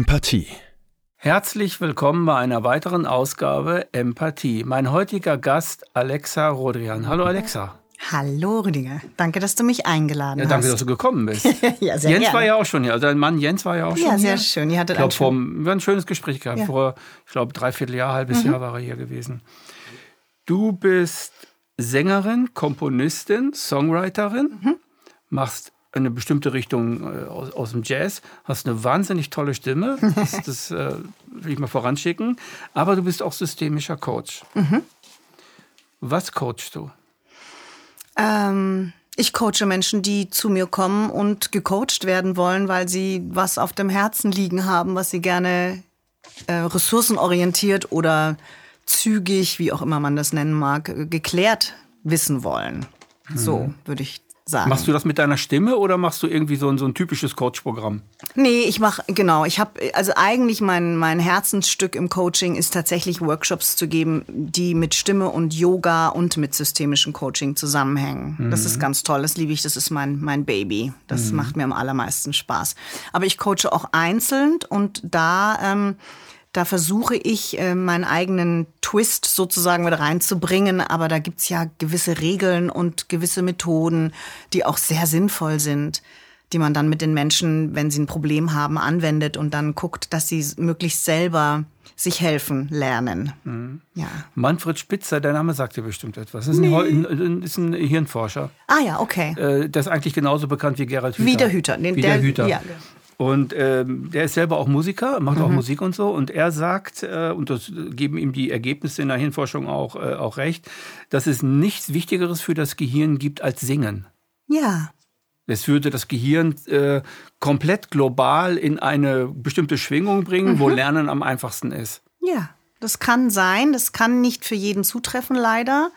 Empathie. Herzlich willkommen bei einer weiteren Ausgabe Empathie. Mein heutiger Gast Alexa Rodrian. Hallo Alexa. Hallo Rüdiger, danke, dass du mich eingeladen Ja, hast. danke, dass du gekommen bist. ja, sehr Jens gerne. war ja auch schon hier. Also dein Mann Jens war ja auch schon Ja, hier. sehr schön. Ihr hattet Ich glaube, vor wir haben ein schönes Gespräch gehabt. Ja. Mhm. Vor, ich glaube, dreiviertel Jahr, halbes Jahr war er hier gewesen. Du bist Sängerin, Komponistin, Songwriterin, Mhm. machst eine bestimmte Richtung äh, aus, aus dem Jazz, hast eine wahnsinnig tolle Stimme, das, das äh, will ich mal voranschicken, aber du bist auch systemischer Coach. Mhm. Was coachst du? Ähm, ich coache Menschen, die zu mir kommen und gecoacht werden wollen, weil sie was auf dem Herzen liegen haben, was sie gerne äh, ressourcenorientiert oder zügig, wie auch immer man das nennen mag, äh, geklärt wissen wollen. So würde ich sagen. Machst du das mit deiner Stimme oder machst du irgendwie so ein, so ein typisches Coach-Programm? Nee, ich mache, genau, ich habe, also eigentlich mein, mein Herzensstück im Coaching ist tatsächlich Workshops zu geben, die mit Stimme und Yoga und mit systemischem Coaching zusammenhängen. Das ist ganz toll, das liebe ich, das ist mein, mein Baby. Das macht mir am allermeisten Spaß. Aber ich coache auch einzeln und da, ähm, da versuche ich, äh, meinen eigenen Twist sozusagen mit reinzubringen. Aber da gibt's ja gewisse Regeln und gewisse Methoden, die auch sehr sinnvoll sind, die man dann mit den Menschen, wenn sie ein Problem haben, anwendet und dann guckt, dass sie möglichst selber sich helfen lernen. Ja. Manfred Spitzer, der Name sagt dir bestimmt etwas. Das ist, ein, ist ein Hirnforscher. Ah ja, okay. Äh, Der ist eigentlich genauso bekannt wie Gerald Hüther. Wie der Hüter. Den- Wie der- der Hüter. ja. Und ähm, der ist selber auch Musiker, macht Mhm. auch Musik und so. Und er sagt, äh, und das geben ihm die Ergebnisse in der Hirnforschung auch, äh, auch recht, dass es nichts Wichtigeres für das Gehirn gibt als Singen. Ja. Es würde das Gehirn äh, komplett global in eine bestimmte Schwingung bringen, wo Lernen am einfachsten ist. Ja, das kann sein. Das kann nicht für jeden zutreffen, leider,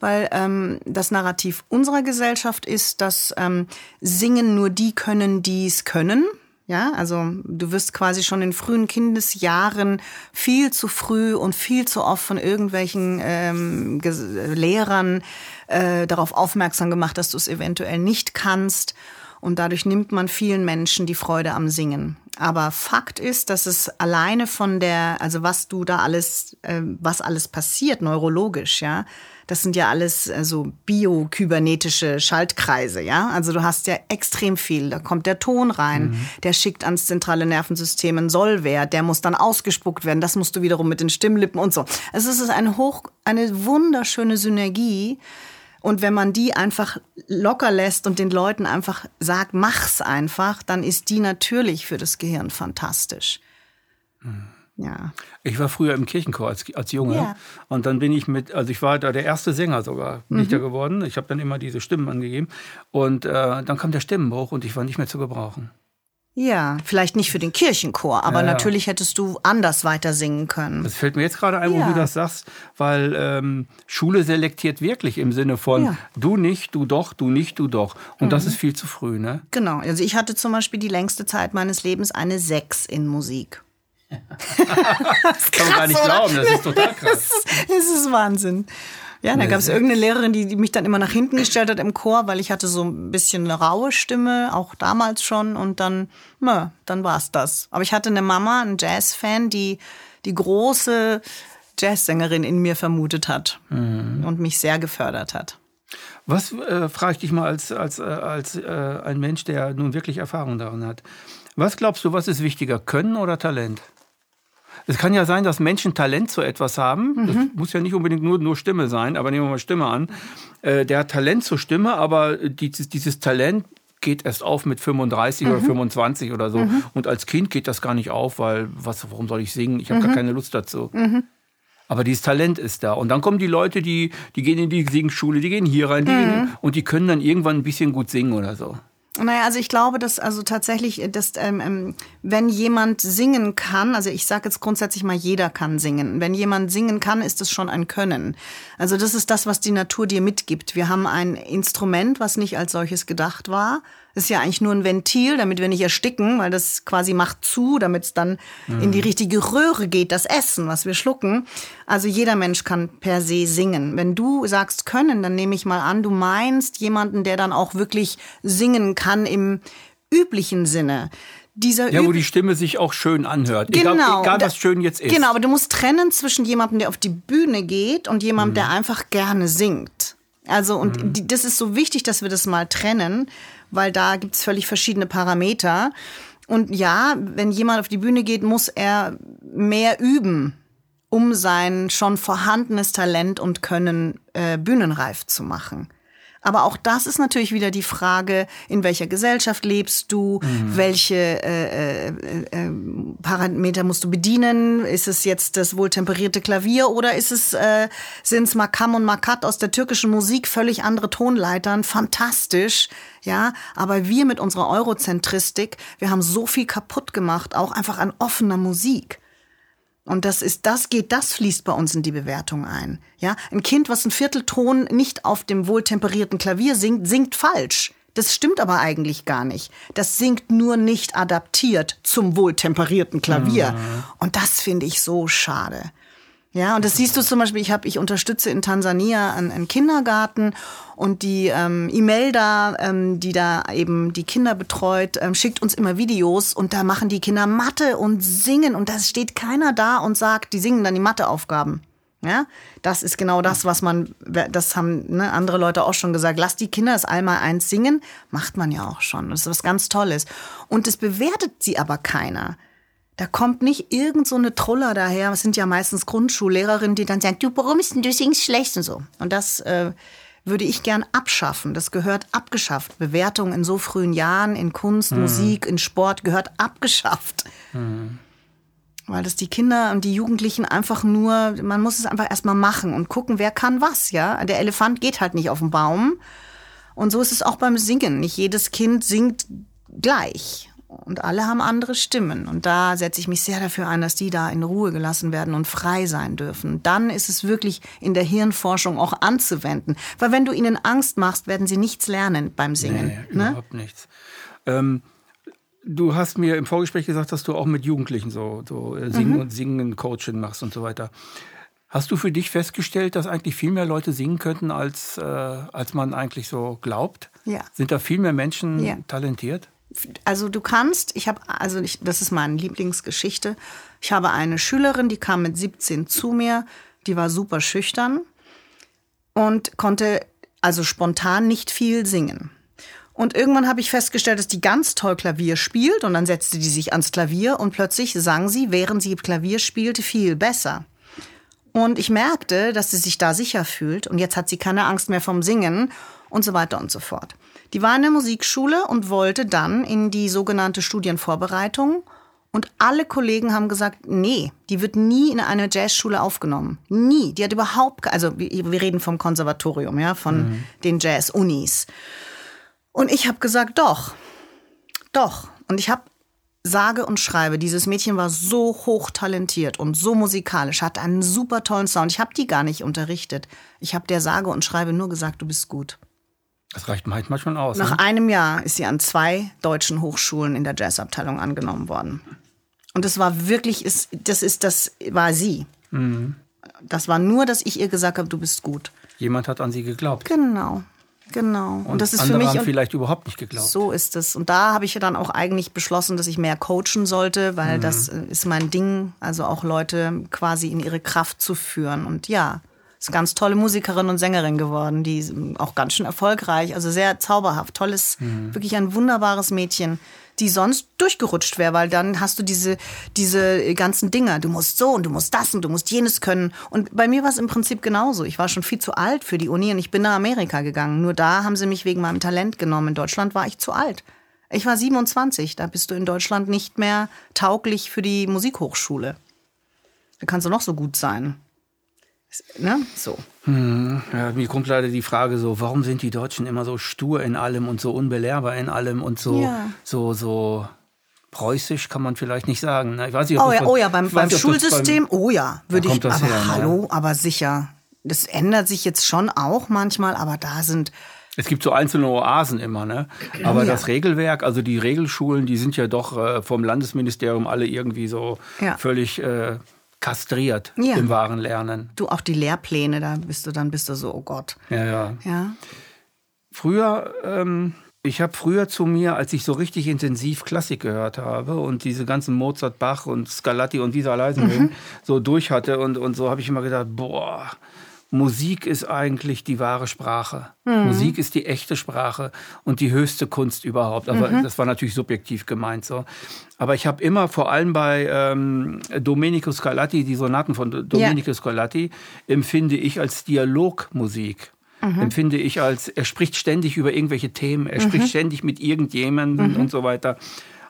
weil ähm, das Narrativ unserer Gesellschaft ist, dass ähm, Singen nur die können, die es können. Ja, also du wirst quasi schon in frühen Kindesjahren viel zu früh und viel zu oft von irgendwelchen ähm, Lehrern äh, darauf aufmerksam gemacht, dass du es eventuell nicht kannst. Und dadurch nimmt man vielen Menschen die Freude am Singen. Aber Fakt ist, dass es alleine von der, also was du da alles, äh, was alles passiert neurologisch, ja, das sind ja alles äh, so biokybernetische Schaltkreise, ja. Also du hast ja extrem viel. Da kommt der Ton rein, der schickt ans zentrale Nervensystem einen Sollwert, der muss dann ausgespuckt werden. Das musst du wiederum mit den Stimmlippen und so. Also es ist ein hoch, eine wunderschöne Synergie. Und wenn man die einfach locker lässt und den Leuten einfach sagt, mach's einfach, dann ist die natürlich für das Gehirn fantastisch. Ja. Ich war früher im Kirchenchor als, als Junge Ja. und dann bin ich mit, also ich war da der erste Sänger sogar, bin ich da geworden. Ich habe dann immer diese Stimmen angegeben und äh, dann kam der Stimmenbruch und ich war nicht mehr zu gebrauchen. Ja, vielleicht nicht für den Kirchenchor, aber Ja, ja. natürlich hättest du anders weiter singen können. Das fällt mir jetzt gerade ein, wo Ja. du das sagst, weil ähm, Schule selektiert wirklich im Sinne von. Mhm. du nicht, du doch, du nicht, du doch. Und das ist viel zu früh, ne? Genau. Also ich hatte zum Beispiel die längste Zeit meines Lebens eine Sechs in Musik. Kann man gar nicht glauben, das ist total krass. Das ist Wahnsinn. Ja, da gab es irgendeine Lehrerin, die, die mich dann immer nach hinten gestellt hat im Chor, weil ich hatte so ein bisschen eine raue Stimme, auch damals schon. Und dann, na, dann war's das. Aber ich hatte eine Mama, einen Jazz-Fan, die die große Jazzsängerin in mir vermutet hat und mich sehr gefördert hat. Was äh, frage ich dich mal als, als, äh, als äh, ein Mensch, der nun wirklich Erfahrung darin hat? Was glaubst du, was ist wichtiger, Können oder Talent? Es kann ja sein, dass Menschen Talent zu etwas haben. Das muss ja nicht unbedingt nur, nur Stimme sein, aber nehmen wir mal Stimme an. Äh, der hat Talent zur Stimme, aber dieses, dieses Talent geht erst auf mit 35 oder 25 oder so. Und als Kind geht das gar nicht auf, weil was, warum soll ich singen? Ich habe gar keine Lust dazu. Aber dieses Talent ist da. Und dann kommen die Leute, die, die gehen in die Singschule, die gehen hier rein, die gehen, und die können dann irgendwann ein bisschen gut singen oder so. Naja, also ich glaube, dass also tatsächlich, dass ähm, ähm, wenn jemand singen kann, also ich sage jetzt grundsätzlich mal, jeder kann singen. Wenn jemand singen kann, ist es schon ein Können. Also das ist das, was die Natur dir mitgibt. Wir haben ein Instrument, was nicht als solches gedacht war. Das ist ja eigentlich nur ein Ventil, damit wir nicht ersticken, weil das quasi macht zu, damit es dann in die richtige Röhre geht, das Essen, was wir schlucken. Also jeder Mensch kann per se singen. Wenn du sagst können, dann nehme ich mal an, du meinst jemanden, der dann auch wirklich singen kann im üblichen Sinne. dieser Ja, wo die Stimme sich auch schön anhört. Genau. Egal, egal was schön jetzt ist. Genau, aber du musst trennen zwischen jemandem, der auf die Bühne geht und jemandem, Mhm. der einfach gerne singt. Also, und die, das ist so wichtig, dass wir das mal trennen, weil da gibt's völlig verschiedene Parameter. Und ja, wenn jemand auf die Bühne geht, muss er mehr üben, um sein schon vorhandenes Talent und Können äh, bühnenreif zu machen. Aber auch das ist natürlich wieder die Frage, in welcher Gesellschaft lebst du, welche äh, äh, äh, Parameter musst du bedienen? Ist es jetzt das wohltemperierte Klavier oder ist es äh, sind es Makam und Makat aus der türkischen Musik, völlig andere Tonleitern, fantastisch, ja. Aber wir mit unserer Eurozentristik, wir haben so viel kaputt gemacht, auch einfach an offener Musik. Und das ist, das geht, das fließt bei uns in die Bewertung ein. Ja, ein Kind, was einen Viertelton nicht auf dem wohltemperierten Klavier singt, singt falsch. Das stimmt aber eigentlich gar nicht. Das singt nur nicht adaptiert zum wohltemperierten Klavier. Und das finde ich so schade. Ja, und das siehst du zum Beispiel, ich habe, ich unterstütze in Tansania einen, einen Kindergarten und die ähm, Imelda, ähm, die da eben die Kinder betreut, ähm, schickt uns immer Videos und da machen die Kinder Mathe und singen und da steht keiner da und sagt, die singen dann die Matheaufgaben. Ja, das ist genau das, was man, das haben ne, andere Leute auch schon gesagt. Lass die Kinder das einmal eins singen, macht man ja auch schon. Das ist was ganz Tolles. Und es bewertet sie aber keiner. Da kommt nicht irgend so eine Truller daher. Es sind ja meistens Grundschullehrerinnen, die dann sagen, du, warum ist denn du singst schlecht und so. Und das äh, würde ich gern abschaffen. Das gehört abgeschafft. Bewertung in so frühen Jahren, in Kunst, Musik, in Sport gehört abgeschafft. Weil das die Kinder und die Jugendlichen einfach nur, man muss es einfach erstmal machen und gucken, wer kann was, ja. Der Elefant geht halt nicht auf den Baum. Und so ist es auch beim Singen. Nicht jedes Kind singt gleich. Und alle haben andere Stimmen. Und da setze ich mich sehr dafür ein, dass die da in Ruhe gelassen werden und frei sein dürfen. Dann ist es wirklich in der Hirnforschung auch anzuwenden. Weil wenn du ihnen Angst machst, werden sie nichts lernen beim Singen. Nee, ne? überhaupt nichts. Ähm, du hast mir im Vorgespräch gesagt, dass du auch mit Jugendlichen so, so äh, Singen Mhm. und Singen, Coaching machst und so weiter. Hast du für dich festgestellt, dass eigentlich viel mehr Leute singen könnten, als, äh, als man eigentlich so glaubt? Ja. Sind da viel mehr Menschen Ja. talentiert? Also du kannst, ich habe, also ich, das ist meine Lieblingsgeschichte. Ich habe eine Schülerin, die kam mit 17 zu mir, die war super schüchtern und konnte also spontan nicht viel singen. Und irgendwann habe ich festgestellt, dass die ganz toll Klavier spielt und dann setzte die sich ans Klavier und plötzlich sang sie, während sie Klavier spielte, viel besser. Und ich merkte, dass sie sich da sicher fühlt und jetzt hat sie keine Angst mehr vom Singen und so weiter und so fort. Die war in der Musikschule und wollte dann in die sogenannte Studienvorbereitung und alle Kollegen haben gesagt, nee, die wird nie in eine Jazzschule aufgenommen. Nie. Die hat überhaupt, also wir reden vom Konservatorium, ja, von den Jazz-Unis. Und ich habe gesagt, doch, doch. Und ich habe sage und schreibe, dieses Mädchen war so hochtalentiert und so musikalisch, hatte einen super tollen Sound. Ich habe die gar nicht unterrichtet. Ich habe der sage und schreibe nur gesagt, du bist gut. Das reicht manchmal schon aus. Nach Ne? einem Jahr ist sie an zwei deutschen Hochschulen in der Jazzabteilung angenommen worden. Und das war wirklich, ist, das ist, das war sie. Das war nur, dass ich ihr gesagt habe, du bist gut. Jemand hat an sie geglaubt. Genau, genau. Und, das ist für mich haben und vielleicht überhaupt nicht geglaubt. so ist es. Und da habe ich ja dann auch eigentlich beschlossen, dass ich mehr coachen sollte, weil das äh, ist mein Ding, also auch Leute quasi in ihre Kraft zu führen. Und ja, ist eine ganz tolle Musikerin und Sängerin geworden, die auch ganz schön erfolgreich, also sehr zauberhaft, tolles, wirklich ein wunderbares Mädchen, die sonst durchgerutscht wäre, weil dann hast du diese, diese ganzen Dinger. Du musst so und du musst das und du musst jenes können. Und bei mir war es im Prinzip genauso. Ich war schon viel zu alt für die Uni und ich bin nach Amerika gegangen. Nur da haben sie mich wegen meinem Talent genommen. In Deutschland war ich zu alt. Ich war 27. Da bist du in Deutschland nicht mehr tauglich für die Musikhochschule. Da kannst du noch so gut sein. Ne? So. Ja, mir kommt leider die Frage so, warum sind die Deutschen immer so stur in allem und so unbelehrbar in allem und so, Ja. so, so preußisch kann man vielleicht nicht sagen. ne? Ich weiß nicht, ob Oh das ja, von- oh ja, beim, beim nicht, das Schulsystem, oh ja, würde ich, das aber her, ne? hallo, aber sicher. Das ändert sich jetzt schon auch manchmal, aber da sind, Es gibt so einzelne Oasen immer, ne? Aber Ja. das Regelwerk, also die Regelschulen, die sind ja doch äh, vom Landesministerium alle irgendwie so Ja. völlig äh, kastriert Ja. im wahren Lernen. du auch die Lehrpläne, da bist du, dann bist du so, oh Gott. Ja, ja. Ja. Früher ähm, Ich habe früher zu mir, als ich so richtig intensiv Klassik gehört habe und diese ganzen Mozart, Bach und Scarlatti und alle heißen mhm. so durch hatte und, und so habe ich immer gedacht, boah, Musik ist eigentlich die wahre Sprache. Mhm. Musik ist die echte Sprache und die höchste Kunst überhaupt. Aber mhm. das war natürlich subjektiv gemeint so. Aber ich habe immer, vor allem bei ähm, Domenico Scarlatti, die Sonaten von Domenico ja. Scarlatti, empfinde ich als Dialogmusik. Mhm. Empfinde ich als, er spricht ständig über irgendwelche Themen, er spricht mhm. ständig mit irgendjemandem mhm. und so weiter.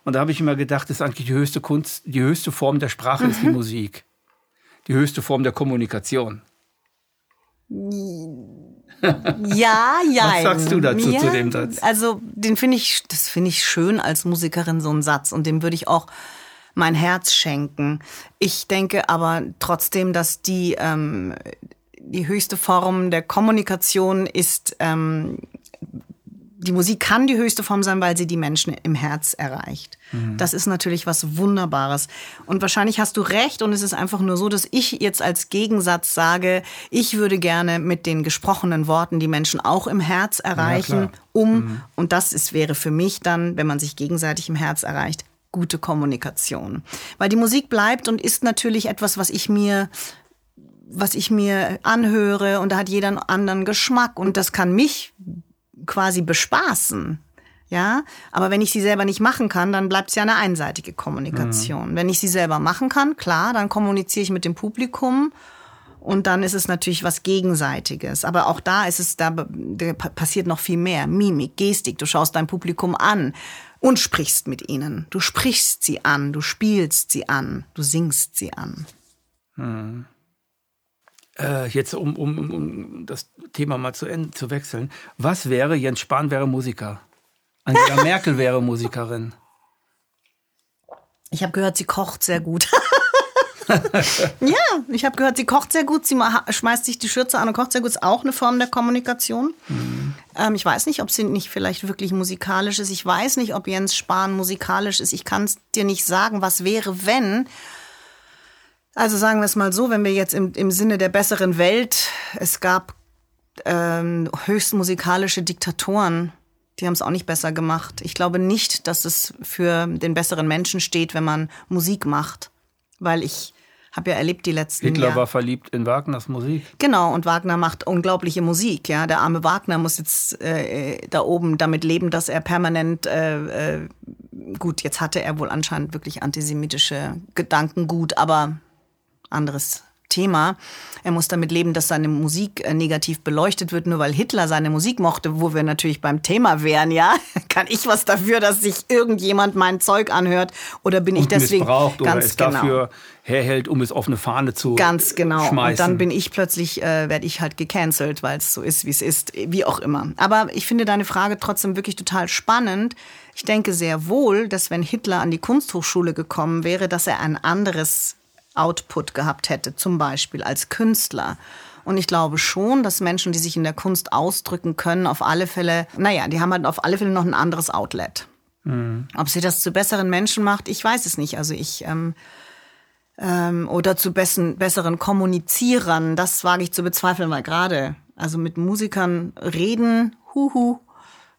Und da habe ich immer gedacht, das ist eigentlich die höchste Kunst, die höchste Form der Sprache ist die mhm. Musik. Die höchste Form der Kommunikation. Ja, ja. Was sagst du dazu ja, zu dem Satz? Also, den finde ich, das finde ich schön als Musikerin, so ein Satz. Und dem würde ich auch mein Herz schenken. Ich denke aber trotzdem, dass die, ähm, die höchste Form der Kommunikation ist ähm, die Musik kann die höchste Form sein, weil sie die Menschen im Herz erreicht. Mhm. Das ist natürlich was Wunderbares. Und wahrscheinlich hast du recht und es ist einfach nur so, dass ich jetzt als Gegensatz sage, ich würde gerne mit den gesprochenen Worten die Menschen auch im Herz erreichen, ja, um, mhm. und das ist, wäre für mich dann, wenn man sich gegenseitig im Herz erreicht, gute Kommunikation. Weil die Musik bleibt und ist natürlich etwas, was ich mir was ich mir anhöre und da hat jeder einen anderen Geschmack und das kann mich quasi bespaßen. Ja, aber wenn ich sie selber nicht machen kann, dann bleibt es ja eine einseitige Kommunikation. Mhm. Wenn ich sie selber machen kann, klar, dann kommuniziere ich mit dem Publikum und dann ist es natürlich was Gegenseitiges. Aber auch da ist es, da, passiert noch viel mehr. Mimik, Gestik. Du schaust dein Publikum an und sprichst mit ihnen. Du sprichst sie an, du spielst sie an, du singst sie an. Mhm äh, jetzt um, um, um das Thema mal zu, Ende, zu wechseln, was wäre, Jens Spahn wäre Musiker, Angela Merkel wäre Musikerin. Ich habe gehört, sie kocht sehr gut. ja, ich habe gehört, sie kocht sehr gut. Sie schmeißt sich die Schürze an und kocht sehr gut. Ist auch eine Form der Kommunikation. Mhm. Ähm, ich weiß nicht, ob sie nicht vielleicht wirklich musikalisch ist. Ich weiß nicht, ob Jens Spahn musikalisch ist. Ich kann es dir nicht sagen, was wäre, wenn. Also sagen wir es mal so, wenn wir jetzt im, im Sinne der besseren Welt, es gab ähm, höchst musikalische Diktatoren, die haben es auch nicht besser gemacht. Ich glaube nicht, dass es für den besseren Menschen steht, wenn man Musik macht, weil ich habe ja erlebt die letzten Hitler Jahr. war verliebt in Wagners Musik. Genau, und Wagner macht unglaubliche Musik. Ja, der arme Wagner muss jetzt äh, da oben damit leben, dass er permanent äh, äh, gut. Jetzt hatte er wohl anscheinend wirklich antisemitische Gedanken gut, aber anderes Thema. Er muss damit leben, dass seine Musik äh, negativ beleuchtet wird, nur weil Hitler seine Musik mochte, wo wir natürlich beim Thema wären, ja. Kann ich was dafür, dass sich irgendjemand mein Zeug anhört oder bin Und ich deswegen ganz oder es genau. dafür herhält, um es auf eine Fahne zu Ganz genau. Schmeißen. Und dann bin ich plötzlich äh, werde ich halt gecancelt, weil es so ist, wie es ist, wie auch immer. Aber ich finde deine Frage trotzdem wirklich total spannend. Ich denke sehr wohl, dass wenn Hitler an die Kunsthochschule gekommen wäre, dass er ein anderes Output gehabt hätte, zum Beispiel als Künstler. Und ich glaube schon, dass Menschen, die sich in der Kunst ausdrücken können, auf alle Fälle, naja, die haben halt auf alle Fälle noch ein anderes Outlet. Mhm. Ob sie das zu besseren Menschen macht, ich weiß es nicht. Also ich ähm, ähm, oder zu bessen, besseren Kommunizierern, das wage ich zu bezweifeln, weil gerade also mit Musikern reden, huhu,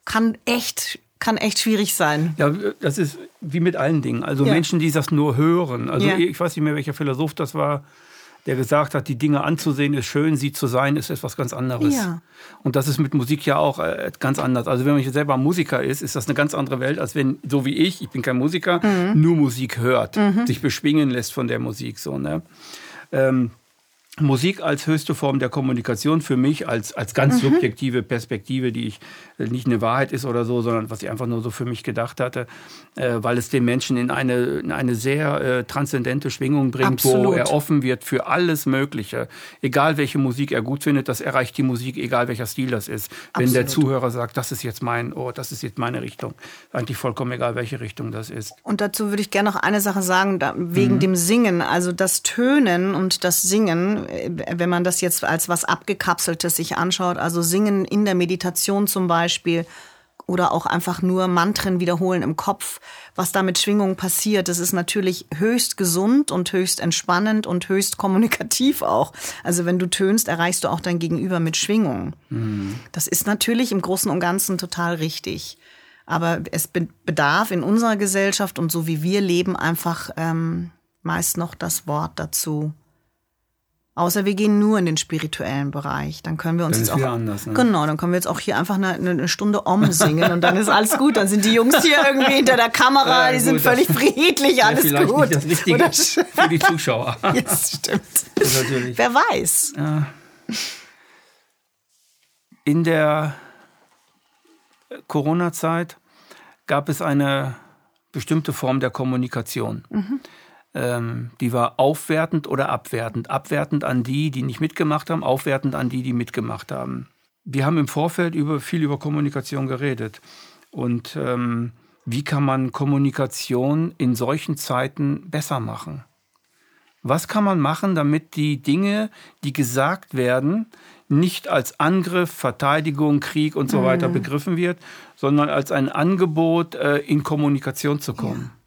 kann echt kann echt schwierig sein. Ja, das ist wie mit allen Dingen. Also ja. Menschen, die das nur hören. Also ja. ich weiß nicht mehr, welcher Philosoph das war, der gesagt hat, die Dinge anzusehen ist schön, sie zu sein ist etwas ganz anderes. Ja. Und das ist mit Musik ja auch äh, ganz anders. Also wenn man selber Musiker ist, ist das eine ganz andere Welt, als wenn, so wie ich, ich bin kein Musiker, mhm. nur Musik hört, mhm. sich beschwingen lässt von der Musik. So, ne? Ähm, Musik als höchste Form der Kommunikation für mich, als, als ganz mhm. subjektive Perspektive, die ich äh, nicht eine Wahrheit ist oder so, sondern was ich einfach nur so für mich gedacht hatte, äh, weil es den Menschen in eine, in eine sehr äh, transzendente Schwingung bringt, Absolut. wo er offen wird für alles Mögliche. Egal welche Musik er gut findet, das erreicht die Musik, egal welcher Stil das ist. Wenn Absolut. der Zuhörer sagt, das ist jetzt mein Ohr, das ist jetzt meine Richtung, eigentlich vollkommen egal, welche Richtung das ist. Und dazu würde ich gerne noch eine Sache sagen, da, wegen mhm. dem Singen, also das Tönen und das Singen wenn man das jetzt als was Abgekapseltes sich anschaut, also Singen in der Meditation zum Beispiel oder auch einfach nur Mantren wiederholen im Kopf, was da mit Schwingungen passiert, das ist natürlich höchst gesund und höchst entspannend und höchst kommunikativ auch. Also wenn du tönst, erreichst du auch dein Gegenüber mit Schwingungen. Mhm. Das ist natürlich im Großen und Ganzen total richtig. Aber es bedarf in unserer Gesellschaft und so wie wir leben einfach ähm, meist noch das Wort dazu. Außer wir gehen nur in den spirituellen Bereich. Dann können wir uns dann jetzt auch. Anders, ne? Genau, dann können wir jetzt auch hier einfach eine, eine Stunde Om singen und dann ist alles gut. Dann sind die Jungs hier irgendwie hinter der Kamera, ja, die sind völlig friedlich, alles gut. Das Richtige Oder für die Zuschauer. Jetzt stimmt. Wer weiß. In der Corona-Zeit gab es eine bestimmte Form der Kommunikation. Mhm. Ähm, die war aufwertend oder abwertend. Abwertend an die, die nicht mitgemacht haben, aufwertend an die, die mitgemacht haben. Wir haben im Vorfeld über, viel über Kommunikation geredet. Und ähm, wie kann man Kommunikation in solchen Zeiten besser machen? Was kann man machen, damit die Dinge, die gesagt werden, nicht als Angriff, Verteidigung, Krieg und so mhm. weiter begriffen wird, sondern als ein Angebot, äh, in Kommunikation zu kommen? Ja.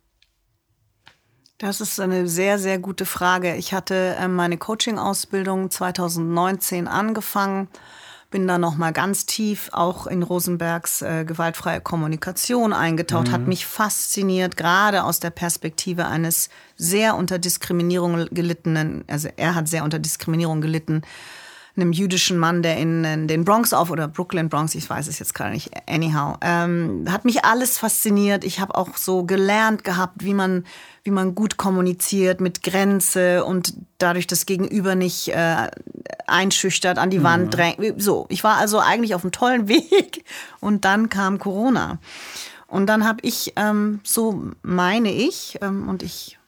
Das ist eine sehr, sehr gute Frage. Ich hatte äh, meine Coaching-Ausbildung 2019 angefangen bin da noch mal ganz tief auch in Rosenbergs äh, gewaltfreie Kommunikation eingetaucht, mhm. hat mich fasziniert, gerade aus der Perspektive eines sehr unter Diskriminierung gelittenen, also er hat sehr unter Diskriminierung gelitten, einem jüdischen Mann, der in, in den Bronx auf oder Brooklyn Bronx, ich weiß es jetzt gerade nicht, anyhow, ähm, hat mich alles fasziniert. Ich habe auch so gelernt gehabt, wie man wie man gut kommuniziert mit Grenze und dadurch das Gegenüber nicht äh, einschüchtert, an die mhm. Wand drängt. So, ich war also eigentlich auf einem tollen Weg und dann kam Corona. Und dann habe ich, ähm, so meine ich, ähm, und ich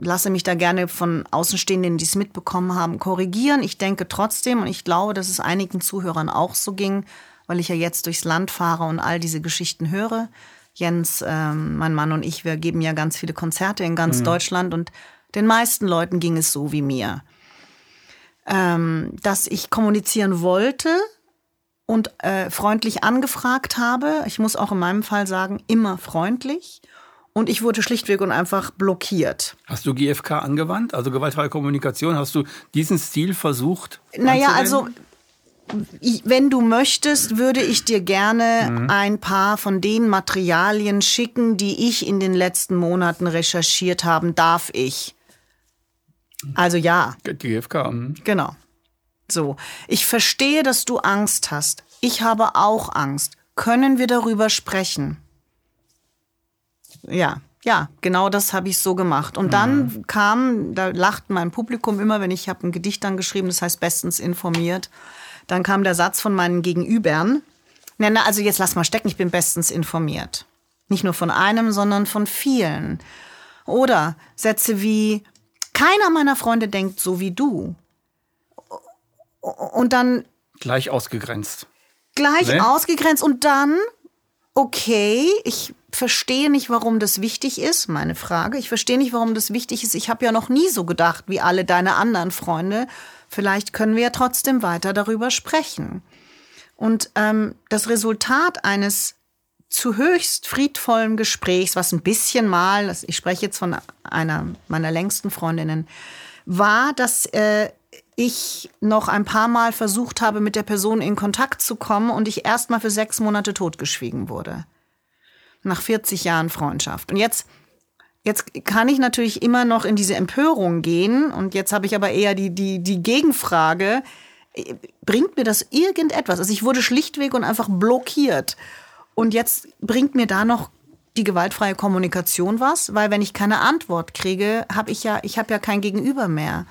lasse mich da gerne von Außenstehenden, die es mitbekommen haben, korrigieren. Ich denke trotzdem, und ich glaube, dass es einigen Zuhörern auch so ging, weil ich ja jetzt durchs Land fahre und all diese Geschichten höre. Jens, ähm, mein Mann und ich, wir geben ja ganz viele Konzerte in ganz mhm. Deutschland und den meisten Leuten ging es so wie mir. Ähm, dass ich kommunizieren wollte und äh, freundlich angefragt habe. Ich muss auch in meinem Fall sagen, immer freundlich und ich wurde schlichtweg und einfach blockiert. Hast du GFK angewandt, also gewaltfreie Kommunikation? Hast du diesen Stil versucht? Naja, also wenn du möchtest, würde ich dir gerne mhm. ein paar von den Materialien schicken, die ich in den letzten Monaten recherchiert haben. Darf ich? Also ja. GFK. Mhm. Genau. So. Ich verstehe, dass du Angst hast. Ich habe auch Angst. Können wir darüber sprechen? Ja, ja, genau das habe ich so gemacht. Und dann mhm. kam, da lacht mein Publikum immer, wenn ich habe ein Gedicht dann geschrieben, das heißt bestens informiert. Dann kam der Satz von meinen Gegenübern, na, also jetzt lass mal stecken, ich bin bestens informiert. Nicht nur von einem, sondern von vielen. Oder Sätze wie, keiner meiner Freunde denkt so wie du. Und dann. Gleich ausgegrenzt. Gleich nee? ausgegrenzt. Und dann, okay, ich verstehe nicht, warum das wichtig ist, meine Frage. Ich verstehe nicht, warum das wichtig ist. Ich habe ja noch nie so gedacht wie alle deine anderen Freunde. Vielleicht können wir ja trotzdem weiter darüber sprechen. Und ähm, das Resultat eines zu höchst friedvollen Gesprächs, was ein bisschen mal, ich spreche jetzt von einer meiner längsten Freundinnen, war, dass äh, ich noch ein paar Mal versucht habe, mit der Person in Kontakt zu kommen und ich erst mal für sechs Monate totgeschwiegen wurde nach 40 Jahren Freundschaft. Und jetzt, jetzt kann ich natürlich immer noch in diese Empörung gehen. Und jetzt habe ich aber eher die, die, die Gegenfrage, bringt mir das irgendetwas? Also ich wurde schlichtweg und einfach blockiert. Und jetzt bringt mir da noch die gewaltfreie Kommunikation was, weil wenn ich keine Antwort kriege, habe ich ja, ich habe ja kein Gegenüber mehr.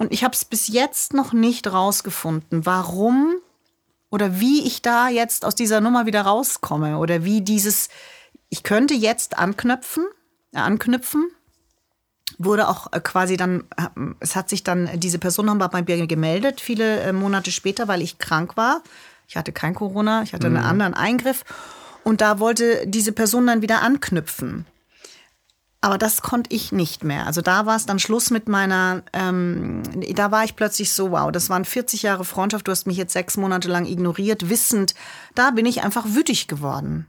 Und ich habe es bis jetzt noch nicht rausgefunden, warum oder wie ich da jetzt aus dieser Nummer wieder rauskomme oder wie dieses, ich könnte jetzt anknüpfen, äh, anknüpfen, wurde auch äh, quasi dann, äh, es hat sich dann, diese Person nochmal bei mir gemeldet, viele äh, Monate später, weil ich krank war. Ich hatte kein Corona, ich hatte mhm. einen anderen Eingriff. Und da wollte diese Person dann wieder anknüpfen. Aber das konnte ich nicht mehr. Also da war es dann Schluss mit meiner, ähm, da war ich plötzlich so, wow, das waren 40 Jahre Freundschaft, du hast mich jetzt sechs Monate lang ignoriert, wissend, da bin ich einfach wütig geworden.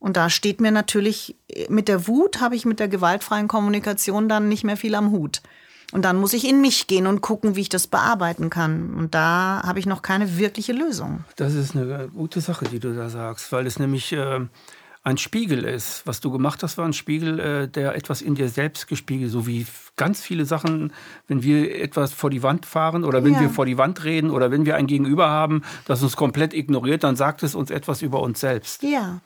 Und da steht mir natürlich, mit der Wut habe ich mit der gewaltfreien Kommunikation dann nicht mehr viel am Hut. Und dann muss ich in mich gehen und gucken, wie ich das bearbeiten kann. Und da habe ich noch keine wirkliche Lösung. Das ist eine gute Sache, die du da sagst, weil es nämlich äh, ein Spiegel ist. Was du gemacht hast, war ein Spiegel, äh, der etwas in dir selbst gespiegelt, so wie ganz viele Sachen, wenn wir etwas vor die Wand fahren oder wenn ja. wir vor die Wand reden oder wenn wir ein Gegenüber haben, das uns komplett ignoriert, dann sagt es uns etwas über uns selbst. Ja.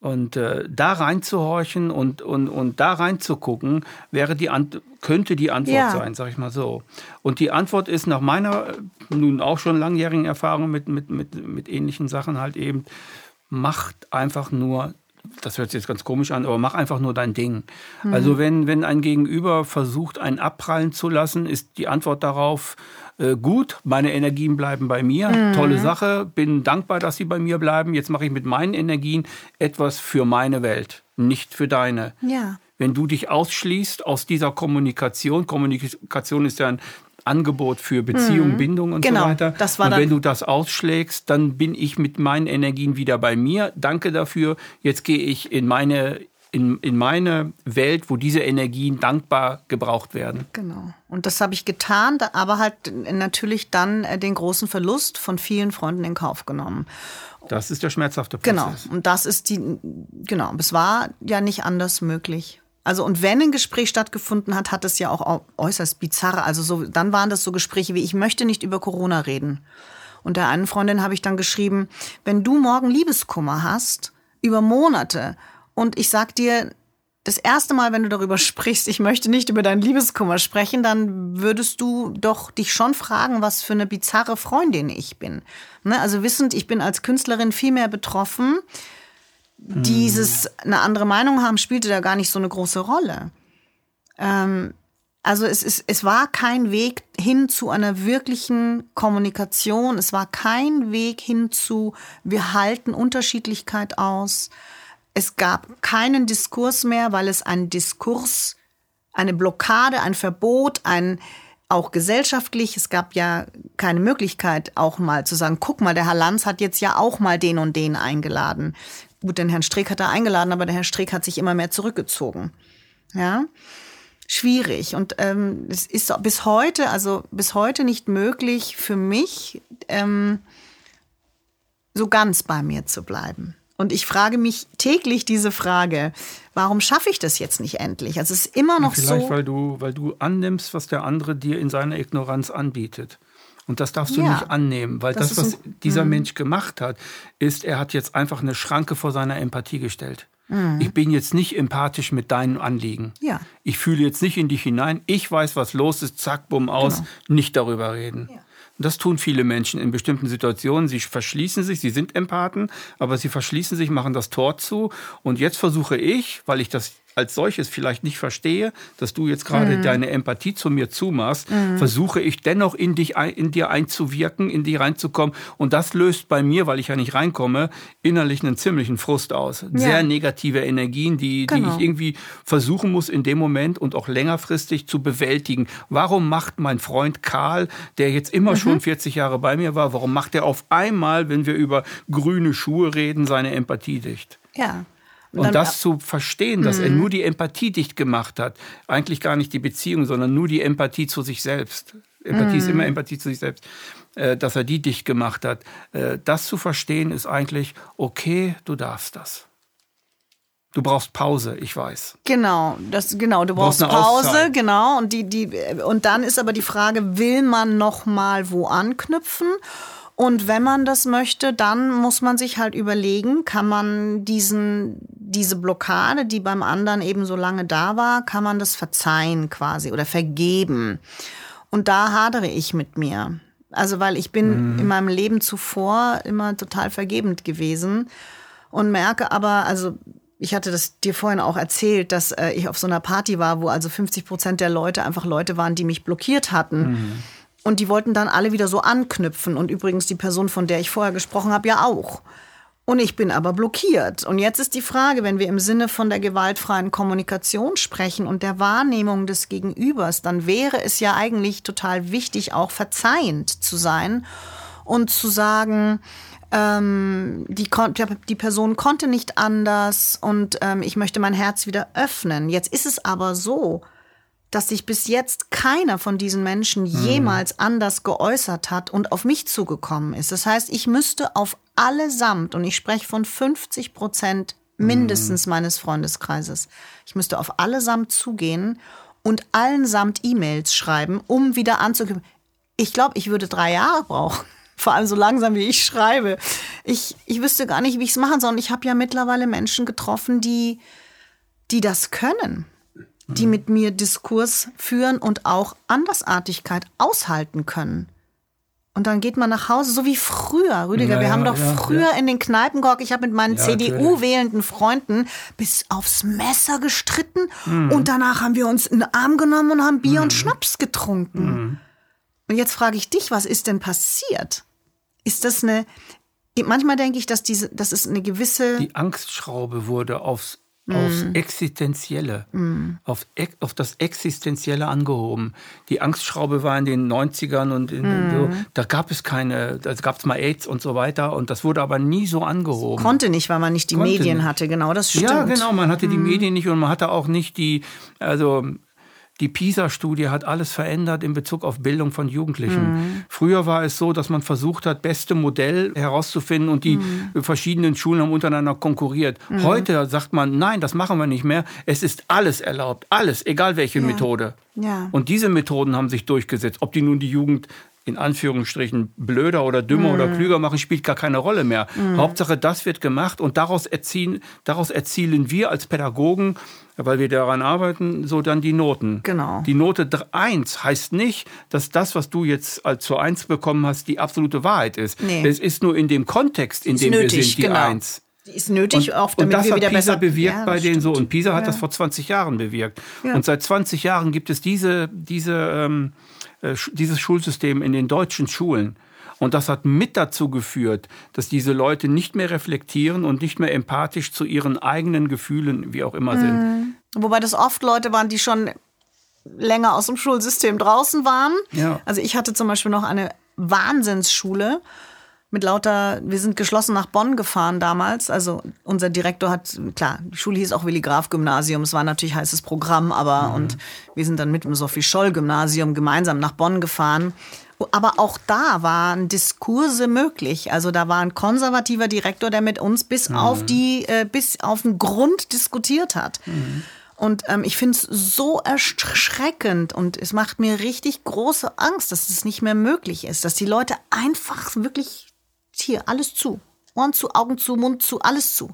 Und äh, da reinzuhorchen und, und, und da reinzugucken, wäre die Ant könnte die Antwort ja. sein, sag ich mal so. Und die Antwort ist nach meiner nun auch schon langjährigen Erfahrung mit, mit, mit, mit ähnlichen Sachen halt eben, macht einfach nur das hört sich jetzt ganz komisch an, aber mach einfach nur dein Ding. Mhm. Also wenn, wenn ein Gegenüber versucht, einen abprallen zu lassen, ist die Antwort darauf, äh, gut, meine Energien bleiben bei mir, mhm. tolle Sache, bin dankbar, dass sie bei mir bleiben. Jetzt mache ich mit meinen Energien etwas für meine Welt, nicht für deine. Ja. Wenn du dich ausschließt aus dieser Kommunikation, Kommunikation ist ja ein Angebot für Beziehung, mhm. Bindung und genau, so weiter. Das war und wenn du das ausschlägst, dann bin ich mit meinen Energien wieder bei mir. Danke dafür. Jetzt gehe ich in meine in, in meine Welt, wo diese Energien dankbar gebraucht werden. Genau. Und das habe ich getan, aber halt natürlich dann äh, den großen Verlust von vielen Freunden in Kauf genommen. Das ist der schmerzhafte genau. Prozess. Genau. Und das ist die, genau. Es war ja nicht anders möglich. Also und wenn ein Gespräch stattgefunden hat, hat es ja auch äußerst bizarre. Also so, dann waren das so Gespräche wie ich möchte nicht über Corona reden. Und der einen Freundin habe ich dann geschrieben, wenn du morgen Liebeskummer hast über Monate und ich sag dir, das erste Mal, wenn du darüber sprichst, ich möchte nicht über deinen Liebeskummer sprechen, dann würdest du doch dich schon fragen, was für eine bizarre Freundin ich bin. Ne? Also wissend, ich bin als Künstlerin viel mehr betroffen. Dieses eine andere Meinung haben spielte da gar nicht so eine große Rolle. Ähm, also es, ist, es war kein Weg hin zu einer wirklichen Kommunikation. Es war kein Weg hin zu, wir halten Unterschiedlichkeit aus. Es gab keinen Diskurs mehr, weil es ein Diskurs, eine Blockade, ein Verbot, ein auch gesellschaftlich, es gab ja keine Möglichkeit auch mal zu sagen, guck mal, der Herr Lanz hat jetzt ja auch mal den und den eingeladen. Gut, den Herrn Streeck hat er eingeladen, aber der Herr Streeck hat sich immer mehr zurückgezogen. Ja, schwierig. Und ähm, es ist bis heute, also bis heute nicht möglich für mich, ähm, so ganz bei mir zu bleiben. Und ich frage mich täglich diese Frage, warum schaffe ich das jetzt nicht endlich? Also es ist immer noch vielleicht, so. Vielleicht, weil du, weil du annimmst, was der andere dir in seiner Ignoranz anbietet. Und das darfst du ja, nicht annehmen, weil das, das was ein, dieser mhm. Mensch gemacht hat, ist, er hat jetzt einfach eine Schranke vor seiner Empathie gestellt. Mhm. Ich bin jetzt nicht empathisch mit deinen Anliegen. Ja. Ich fühle jetzt nicht in dich hinein. Ich weiß, was los ist. Zack, bumm, aus. Genau. Nicht darüber reden. Ja. Das tun viele Menschen in bestimmten Situationen. Sie verschließen sich, sie sind Empathen, aber sie verschließen sich, machen das Tor zu. Und jetzt versuche ich, weil ich das als solches vielleicht nicht verstehe, dass du jetzt gerade mhm. deine Empathie zu mir zumachst, mhm. versuche ich dennoch in dich, in dir einzuwirken, in die reinzukommen. Und das löst bei mir, weil ich ja nicht reinkomme, innerlich einen ziemlichen Frust aus. Ja. Sehr negative Energien, die, genau. die ich irgendwie versuchen muss in dem Moment und auch längerfristig zu bewältigen. Warum macht mein Freund Karl, der jetzt immer mhm. schon 40 Jahre bei mir war, warum macht er auf einmal, wenn wir über grüne Schuhe reden, seine Empathie dicht? Ja. Und, und das zu verstehen, dass er mhm. nur die Empathie dicht gemacht hat, eigentlich gar nicht die Beziehung, sondern nur die Empathie zu sich selbst. Empathie ist immer mhm. Empathie zu sich selbst, äh, dass er die dicht gemacht hat. Äh, das zu verstehen ist eigentlich, okay, du darfst das. Du brauchst Pause, ich weiß. Genau, das genau, du brauchst, brauchst Pause, Auszeit. genau und die die und dann ist aber die Frage, will man noch mal wo anknüpfen? Und wenn man das möchte, dann muss man sich halt überlegen, kann man diesen, diese Blockade, die beim anderen eben so lange da war, kann man das verzeihen quasi oder vergeben. Und da hadere ich mit mir. Also, weil ich bin mhm. in meinem Leben zuvor immer total vergebend gewesen und merke aber, also, ich hatte das dir vorhin auch erzählt, dass äh, ich auf so einer Party war, wo also 50 Prozent der Leute einfach Leute waren, die mich blockiert hatten. Mhm. Und die wollten dann alle wieder so anknüpfen. Und übrigens die Person, von der ich vorher gesprochen habe, ja auch. Und ich bin aber blockiert. Und jetzt ist die Frage, wenn wir im Sinne von der gewaltfreien Kommunikation sprechen und der Wahrnehmung des Gegenübers, dann wäre es ja eigentlich total wichtig, auch verzeihend zu sein und zu sagen, ähm, die, die Person konnte nicht anders und ähm, ich möchte mein Herz wieder öffnen. Jetzt ist es aber so, dass sich bis jetzt keiner von diesen Menschen Mhm. jemals anders geäußert hat und auf mich zugekommen ist. Das heißt, ich müsste auf allesamt, und ich spreche von 50 Prozent mindestens Mhm. meines Freundeskreises, ich müsste auf allesamt zugehen und allen samt E-Mails schreiben, um wieder anzukündigen. Ich glaube, ich würde drei Jahre brauchen. Vor allem so langsam, wie ich schreibe. Ich, ich wüsste gar nicht, wie ich es machen soll. Und ich habe ja mittlerweile Menschen getroffen, die, die das können die mit mir Diskurs führen und auch Andersartigkeit aushalten können. Und dann geht man nach Hause, so wie früher, Rüdiger. Ja, wir ja, haben doch ja, früher in den Kneipen gehockt. Ich habe mit meinen CDU-wählenden Freunden bis aufs Messer gestritten. Mhm. Und danach haben wir uns in den Arm genommen und haben Bier und Schnaps getrunken. Mhm. Und jetzt frage ich dich, was ist denn passiert? Ist das eine. Manchmal denke ich, dass diese, das ist eine gewisse. Die Angstschraube wurde aufs, Mm. aufs Existenzielle, auf, ex- auf das Existenzielle angehoben. Die Angstschraube war in den 90ern und in, Mm. so, da gab es keine, da gab es mal AIDS und so weiter und das wurde aber nie so angehoben. konnte nicht, weil man nicht die Konnte Medien nicht. hatte. Genau, das stimmt. Ja, genau, man hatte die Mhm. Medien nicht und man hatte auch nicht die, also die PISA-Studie hat alles verändert in Bezug auf Bildung von Jugendlichen. Mhm. Früher war es so, dass man versucht hat, beste Modell herauszufinden und die Mhm. verschiedenen Schulen haben untereinander konkurriert. Heute sagt man, nein, das machen wir nicht mehr. Es ist alles erlaubt, alles, egal welche Methode. Ja. Und diese Methoden haben sich durchgesetzt. Ob die nun die Jugend in Anführungsstrichen blöder oder dümmer Mhm. oder klüger machen, spielt gar keine Rolle mehr. Hauptsache, das wird gemacht und daraus erzielen, daraus erzielen wir als Pädagogen, weil wir daran arbeiten, so dann die Noten. Genau. Die Note 1 heißt nicht, dass das, was du jetzt als zur 1 bekommen hast, die absolute Wahrheit ist. Nee. Es ist nur in dem Kontext, in dem wir nötig, sind, die genau. 1. Die ist nötig, auch und damit das wir hat wieder PISA besser bewirkt Ja, bei das denen so. stimmt. Und PISA hat Ja. das vor 20 Jahren bewirkt. Ja. Und seit 20 Jahren gibt es diese, diese, ähm, äh, dieses Schulsystem in den deutschen Schulen. Und das hat mit dazu geführt, dass diese Leute nicht mehr reflektieren und nicht mehr empathisch zu ihren eigenen Gefühlen, wie auch immer, Mhm. sind. Wobei das oft Leute waren, die schon länger aus dem Schulsystem draußen waren. Ja. Also ich hatte zum Beispiel noch eine Wahnsinnsschule mit lauter, wir sind geschlossen nach Bonn gefahren damals. Also unser Direktor hat, klar, die Schule hieß auch Willi Graf Gymnasium. Es war natürlich heißes Programm, aber und wir sind dann mit dem Sophie Scholl Gymnasium gemeinsam nach Bonn gefahren. Aber auch da waren Diskurse möglich. Also da war ein konservativer Direktor, der mit uns bis auf die, äh, bis auf den Grund diskutiert hat. Und ähm, ich finde es so erschreckend und es macht mir richtig große Angst, dass es nicht mehr möglich ist, dass die Leute einfach wirklich hier alles zu, Ohren zu, Augen zu, Mund zu, alles zu.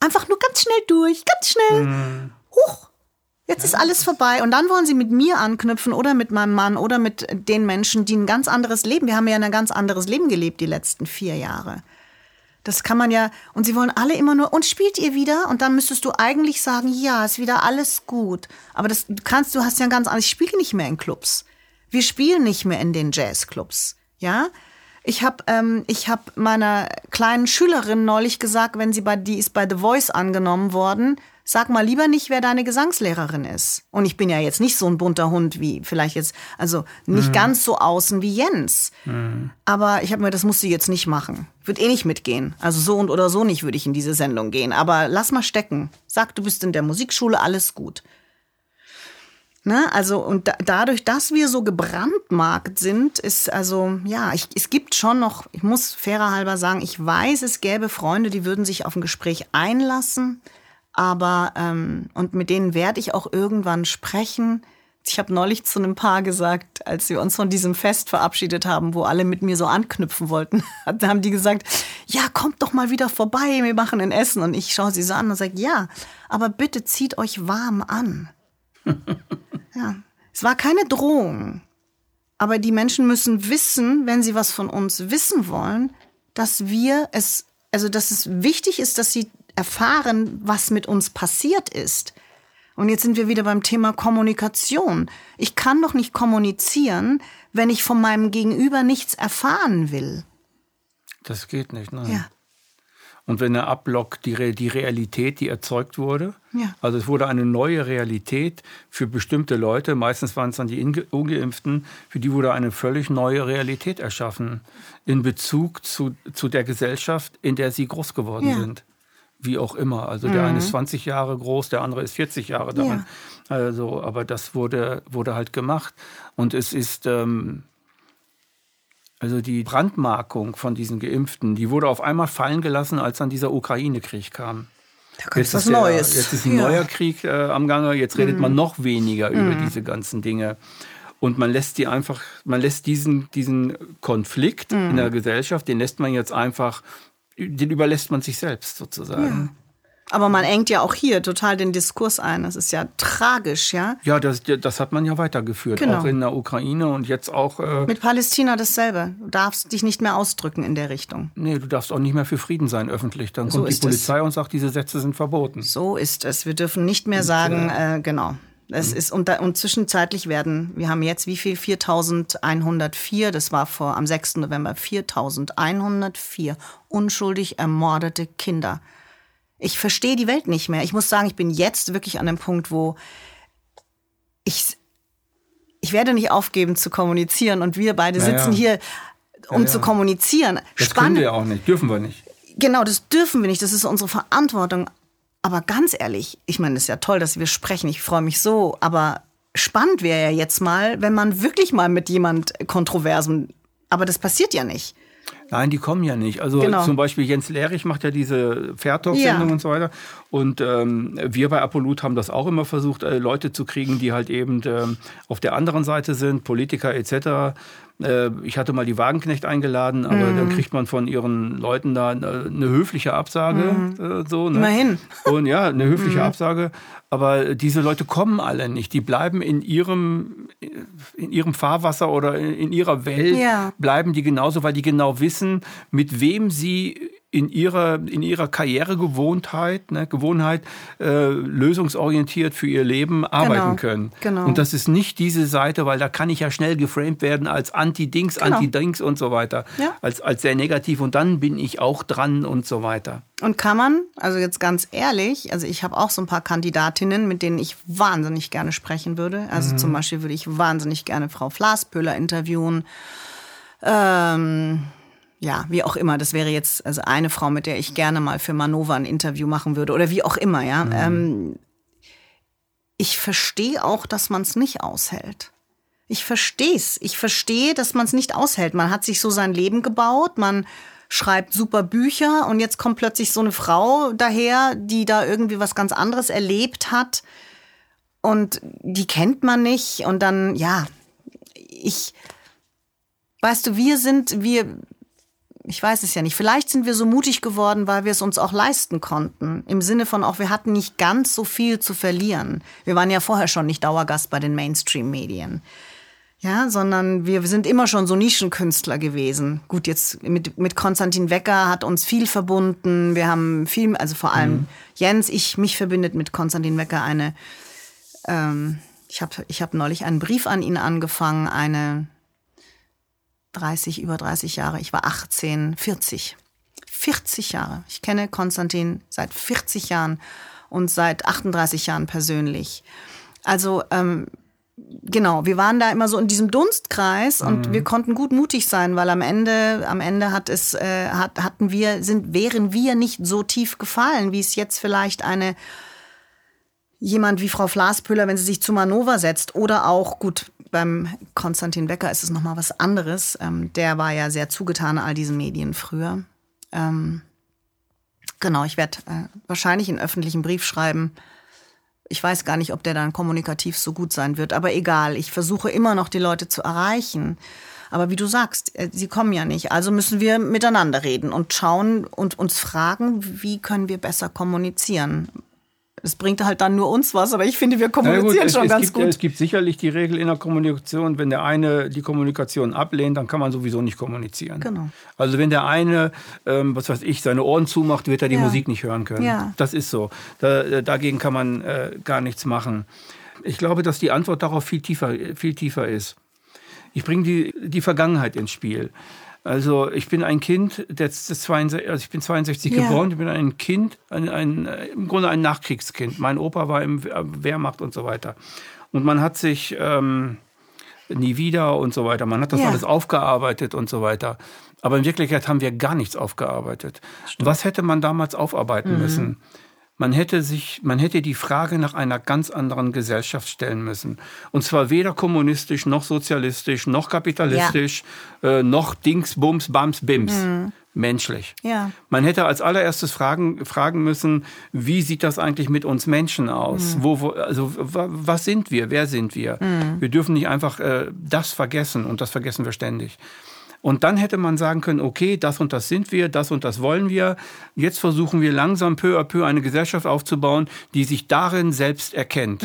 Einfach nur ganz schnell durch, ganz schnell. Huch, jetzt ist alles vorbei. Und dann wollen sie mit mir anknüpfen oder mit meinem Mann oder mit den Menschen, die ein ganz anderes Leben. Wir haben ja ein ganz anderes Leben gelebt die letzten vier Jahre. Das kann man ja, und sie wollen alle immer nur, und spielt ihr wieder? Und dann müsstest du eigentlich sagen, ja, ist wieder alles gut. Aber das du kannst, du hast ja ein ganz anderes, ich spiele nicht mehr in Clubs. Wir spielen nicht mehr in den Jazzclubs, ja? Ich habe ähm, ich hab meiner kleinen Schülerin neulich gesagt, wenn sie bei, die ist bei The Voice angenommen worden, sag mal lieber nicht, wer deine Gesangslehrerin ist. Und ich bin ja jetzt nicht so ein bunter Hund wie vielleicht jetzt, also nicht ganz so außen wie Jens. Aber ich habe mir, das muss sie jetzt nicht machen. Ich würde eh nicht mitgehen. Also so und oder so nicht würde ich in diese Sendung gehen. Aber lass mal stecken. Sag, du bist in der Musikschule, alles gut. Ne? Also, und da, dadurch, dass wir so gebrandmarkt sind, ist also, ja, ich, es gibt schon noch, ich muss fairer halber sagen, ich weiß, es gäbe Freunde, die würden sich auf ein Gespräch einlassen, aber, ähm, und mit denen werde ich auch irgendwann sprechen. Ich habe neulich zu einem Paar gesagt, als wir uns von diesem Fest verabschiedet haben, wo alle mit mir so anknüpfen wollten, da haben die gesagt, ja, kommt doch mal wieder vorbei, wir machen ein Essen. Und ich schaue sie so an und sage, ja, aber bitte zieht euch warm an. Ja, es war keine Drohung. Aber die Menschen müssen wissen, wenn sie was von uns wissen wollen, dass wir es, also dass es wichtig ist, dass sie erfahren, was mit uns passiert ist. Und jetzt sind wir wieder beim Thema Kommunikation. Ich kann doch nicht kommunizieren, wenn ich von meinem Gegenüber nichts erfahren will. Das geht nicht. Nein. Ja. Und wenn er abblockt, die, Re die Realität, die erzeugt wurde, Ja. also es wurde eine neue Realität für bestimmte Leute, meistens waren es dann die Inge- Ungeimpften, für die wurde eine völlig neue Realität erschaffen in Bezug zu, zu der Gesellschaft, in der sie groß geworden Ja. sind. wie auch immer. Also der eine ist 20 Jahre groß, der andere ist 40 Jahre daran. Ja. Also, aber das wurde, wurde halt gemacht. Und es ist, ähm, also die Brandmarkung von diesen Geimpften, die wurde auf einmal fallen gelassen, als dann dieser Ukraine-Krieg kam. Da jetzt was Neues. jetzt ist ein ja. neuer Krieg äh, am Gange, jetzt redet mhm. man noch weniger mhm. über diese ganzen Dinge. Und man lässt die einfach, man lässt diesen, diesen Konflikt mhm. in der Gesellschaft, den lässt man jetzt einfach, den überlässt man sich selbst sozusagen. Ja. Aber man engt ja auch hier total den Diskurs ein. Das ist ja tragisch, ja? Ja, das, das hat man ja weitergeführt, genau. auch in der Ukraine und jetzt auch. Äh Mit Palästina dasselbe. Du darfst dich nicht mehr ausdrücken in der Richtung. Nee, du darfst auch nicht mehr für Frieden sein öffentlich. Dann so kommt die Polizei es. und sagt, diese Sätze sind verboten. So ist es. Wir dürfen nicht mehr sagen, äh, genau. Es mhm. ist und, da, und zwischenzeitlich werden, wir haben jetzt wie viel? 4104, das war vor am 6. November 4104 unschuldig ermordete Kinder ich verstehe die Welt nicht mehr. Ich muss sagen, ich bin jetzt wirklich an dem Punkt, wo ich, ich werde nicht aufgeben zu kommunizieren und wir beide sitzen ja. hier, um ja, ja. zu kommunizieren. Das Spannend. können wir auch nicht, dürfen wir nicht. Genau, das dürfen wir nicht. Das ist unsere Verantwortung. Aber ganz ehrlich, ich meine, es ist ja toll, dass wir sprechen. Ich freue mich so. Aber spannend wäre ja jetzt mal, wenn man wirklich mal mit jemand Kontroversen, aber das passiert ja nicht. Nein, die kommen ja nicht. Also genau. zum Beispiel Jens Lehrich macht ja diese Fairtalk-Sendung ja. und so weiter. Und ähm, wir bei Apollut haben das auch immer versucht, äh, Leute zu kriegen, die halt eben ähm, auf der anderen Seite sind, Politiker etc. Äh, ich hatte mal die Wagenknecht eingeladen, aber mhm. dann kriegt man von ihren Leuten da eine, eine höfliche Absage. Mhm. Äh, so, ne? Immerhin. Und ja, eine höfliche mhm. Absage. Aber diese Leute kommen alle nicht. Die bleiben in ihrem, in ihrem Fahrwasser oder in ihrer Welt, ja. bleiben die genauso, weil die genau wissen, mit wem sie in ihrer, in ihrer Karrieregewohnheit, ne, Gewohnheit, äh, lösungsorientiert für ihr Leben arbeiten genau, können. Genau. Und das ist nicht diese Seite, weil da kann ich ja schnell geframed werden als Anti-Dings, genau. Anti-Dings und so weiter. Ja. Als, als sehr negativ und dann bin ich auch dran und so weiter. Und kann man, also jetzt ganz ehrlich, also ich habe auch so ein paar Kandidatinnen, mit denen ich wahnsinnig gerne sprechen würde. Also mhm. zum Beispiel würde ich wahnsinnig gerne Frau Flaspöhler interviewen. Ähm, ja, wie auch immer. Das wäre jetzt also eine Frau, mit der ich gerne mal für Manova ein Interview machen würde oder wie auch immer, ja. Mhm. Ähm, ich verstehe auch, dass man es nicht aushält. Ich verstehe es. Ich verstehe, dass man es nicht aushält. Man hat sich so sein Leben gebaut, man schreibt super Bücher und jetzt kommt plötzlich so eine Frau daher, die da irgendwie was ganz anderes erlebt hat und die kennt man nicht und dann, ja, ich, weißt du, wir sind, wir, ich weiß es ja nicht. Vielleicht sind wir so mutig geworden, weil wir es uns auch leisten konnten. Im Sinne von auch, wir hatten nicht ganz so viel zu verlieren. Wir waren ja vorher schon nicht Dauergast bei den Mainstream-Medien. Ja, sondern wir sind immer schon so Nischenkünstler gewesen. Gut, jetzt mit, mit Konstantin Wecker hat uns viel verbunden. Wir haben viel, also vor allem mhm. Jens, ich, mich verbindet mit Konstantin Wecker eine, ähm, ich habe ich hab neulich einen Brief an ihn angefangen, eine 30, über 30 Jahre. Ich war 18, 40. 40 Jahre. Ich kenne Konstantin seit 40 Jahren und seit 38 Jahren persönlich. Also ähm, genau, wir waren da immer so in diesem Dunstkreis und mhm. wir konnten gut mutig sein, weil am Ende, am Ende hat es, äh, hat, hatten wir, sind, wären wir nicht so tief gefallen, wie es jetzt vielleicht eine jemand wie Frau Flaspöhler, wenn sie sich zu Manova setzt oder auch, gut, beim Konstantin Becker ist es nochmal was anderes. Ähm, der war ja sehr zugetan all diesen Medien früher. Ähm, genau, ich werde äh, wahrscheinlich einen öffentlichen Brief schreiben. Ich weiß gar nicht, ob der dann kommunikativ so gut sein wird, aber egal. Ich versuche immer noch, die Leute zu erreichen. Aber wie du sagst, äh, sie kommen ja nicht. Also müssen wir miteinander reden und schauen und uns fragen, wie können wir besser kommunizieren. Es bringt halt dann nur uns was, aber ich finde, wir kommunizieren gut, schon es, ganz gibt, gut. Es gibt sicherlich die Regel in der Kommunikation, wenn der eine die Kommunikation ablehnt, dann kann man sowieso nicht kommunizieren. Genau. Also wenn der eine, ähm, was weiß ich, seine Ohren zumacht, wird er die ja. Musik nicht hören können. Ja. Das ist so. Da, äh, dagegen kann man äh, gar nichts machen. Ich glaube, dass die Antwort darauf viel tiefer, viel tiefer ist. Ich bringe die, die Vergangenheit ins Spiel. Also ich bin ein Kind, das, das 62, also ich bin 62 ja. geboren, ich bin ein Kind, ein, ein, im Grunde ein Nachkriegskind. Mein Opa war im Wehrmacht und so weiter. Und man hat sich ähm, nie wieder und so weiter. Man hat das Ja. alles aufgearbeitet und so weiter. Aber in Wirklichkeit haben wir gar nichts aufgearbeitet. Was hätte man damals aufarbeiten müssen? Man hätte sich, man hätte die Frage nach einer ganz anderen Gesellschaft stellen müssen. Und zwar weder kommunistisch, noch sozialistisch, noch kapitalistisch, äh, noch Dings, Bums, Bams, Bims. Menschlich. Ja. Man hätte als allererstes fragen, fragen müssen, wie sieht das eigentlich mit uns Menschen aus? Wo, wo, also, wa- was sind wir? Wer sind wir? Wir dürfen nicht einfach äh, das vergessen und das vergessen wir ständig. Und dann hätte man sagen können, okay, das und das sind wir, das und das wollen wir. Jetzt versuchen wir langsam peu à peu eine Gesellschaft aufzubauen, die sich darin selbst erkennt.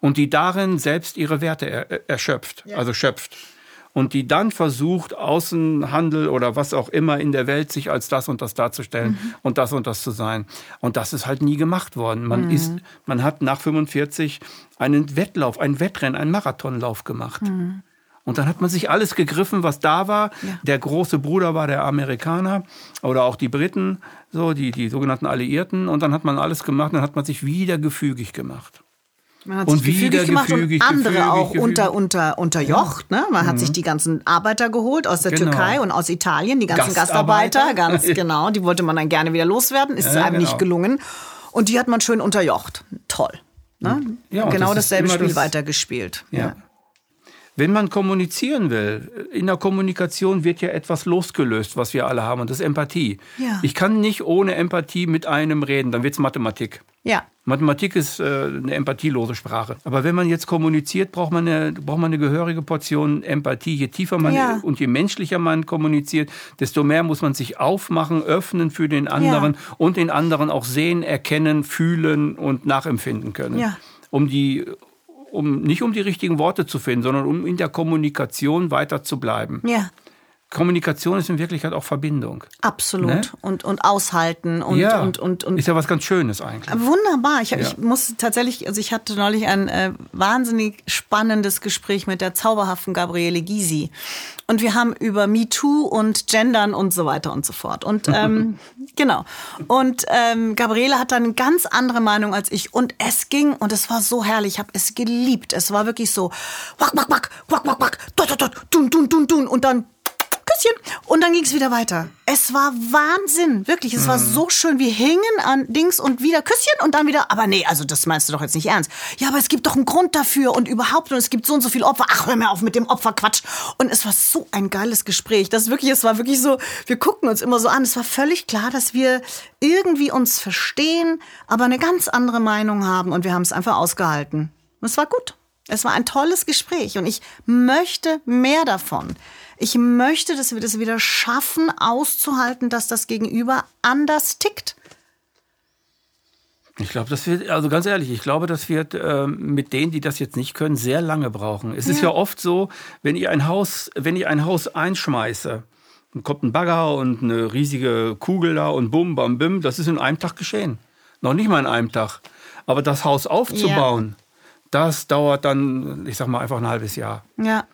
Und die darin selbst ihre Werte er, erschöpft, also schöpft. Und die dann versucht, Außenhandel oder was auch immer in der Welt sich als das und das darzustellen und das und das zu sein. Und das ist halt nie gemacht worden. Man ist, man hat nach 45 einen Wettlauf, ein Wettrennen, einen Marathonlauf gemacht. Und dann hat man sich alles gegriffen, was da war. Ja. Der große Bruder war der Amerikaner oder auch die Briten, so die, die sogenannten Alliierten. Und dann hat man alles gemacht, dann hat man sich wieder gefügig gemacht. Man hat Und sich gefügig gemacht gefügig, und andere gefügig, auch gefügig. unter, unter, unterjocht. Ne? Man hat sich die ganzen Arbeiter geholt aus der Genau. Türkei und aus Italien, die ganzen Gastarbeiter. Gastarbeiter, ganz genau. Die wollte man dann gerne wieder loswerden, ist Ja, einem nicht genau. gelungen. Und die hat man schön unterjocht. Toll. Ne? Ja, genau das dasselbe Spiel das- weitergespielt. Ja. Wenn man kommunizieren will, in der Kommunikation wird ja etwas losgelöst, was wir alle haben, und das ist Empathie. Ja. Ich kann nicht ohne Empathie mit einem reden, dann wird's Mathematik. Ja. Mathematik ist äh, eine empathielose Sprache. Aber wenn man jetzt kommuniziert, braucht man eine, braucht man eine gehörige Portion Empathie. Je tiefer man Ja. und je menschlicher man kommuniziert, desto mehr muss man sich aufmachen, öffnen für den anderen und den anderen auch sehen, erkennen, fühlen und nachempfinden können. Ja. Um die um nicht um die richtigen Worte zu finden, sondern um in der Kommunikation weiter zu bleiben. Ja. Kommunikation ist in Wirklichkeit auch Verbindung. Absolut. Ne? Und, und aushalten und, ja, und, und, und ist ja was ganz Schönes eigentlich. Wunderbar. Ich, Ja. ich muss tatsächlich, also ich hatte neulich ein äh, wahnsinnig spannendes Gespräch mit der zauberhaften Gabriele Gysi. Und wir haben über MeToo und Gendern und so weiter und so fort. Und ähm, genau. Und ähm, Gabriele hat dann eine ganz andere Meinung als ich. Und es ging, und es war so herrlich, ich habe es geliebt. Es war wirklich so, wack, wack, wack, wack, wack, wack, dot, dot, dot, tun, tun, tun, tun. Und dann Küsschen. Und dann ging es wieder weiter. Es war Wahnsinn, wirklich. Es war so schön. Wir hingen an Dings und wieder Küsschen und dann wieder. Aber nee, also das meinst du doch jetzt nicht ernst. Ja, aber es gibt doch einen Grund dafür und überhaupt und es gibt so und so viel Opfer. Ach, hör mir auf mit dem Opferquatsch. Und es war so ein geiles Gespräch. Das wirklich, es war wirklich so. Wir guckten uns immer so an. Es war völlig klar, dass wir irgendwie uns verstehen, aber eine ganz andere Meinung haben und wir haben es einfach ausgehalten. Und es war gut. Es war ein tolles Gespräch und ich möchte mehr davon. Ich möchte, dass wir das wieder schaffen, auszuhalten, dass das Gegenüber anders tickt. Ich glaube, das wird, also ganz ehrlich, ich glaube, das wird ähm, mit denen, die das jetzt nicht können, sehr lange brauchen. Es ist ja oft so, wenn ich ein Haus, wenn ich ein Haus einschmeiße, dann kommt ein Bagger und eine riesige Kugel da und bum, bam, bim, das ist in einem Tag geschehen. Noch nicht mal in einem Tag. Aber das Haus aufzubauen, das dauert dann, ich sag mal, einfach ein halbes Jahr. Ja.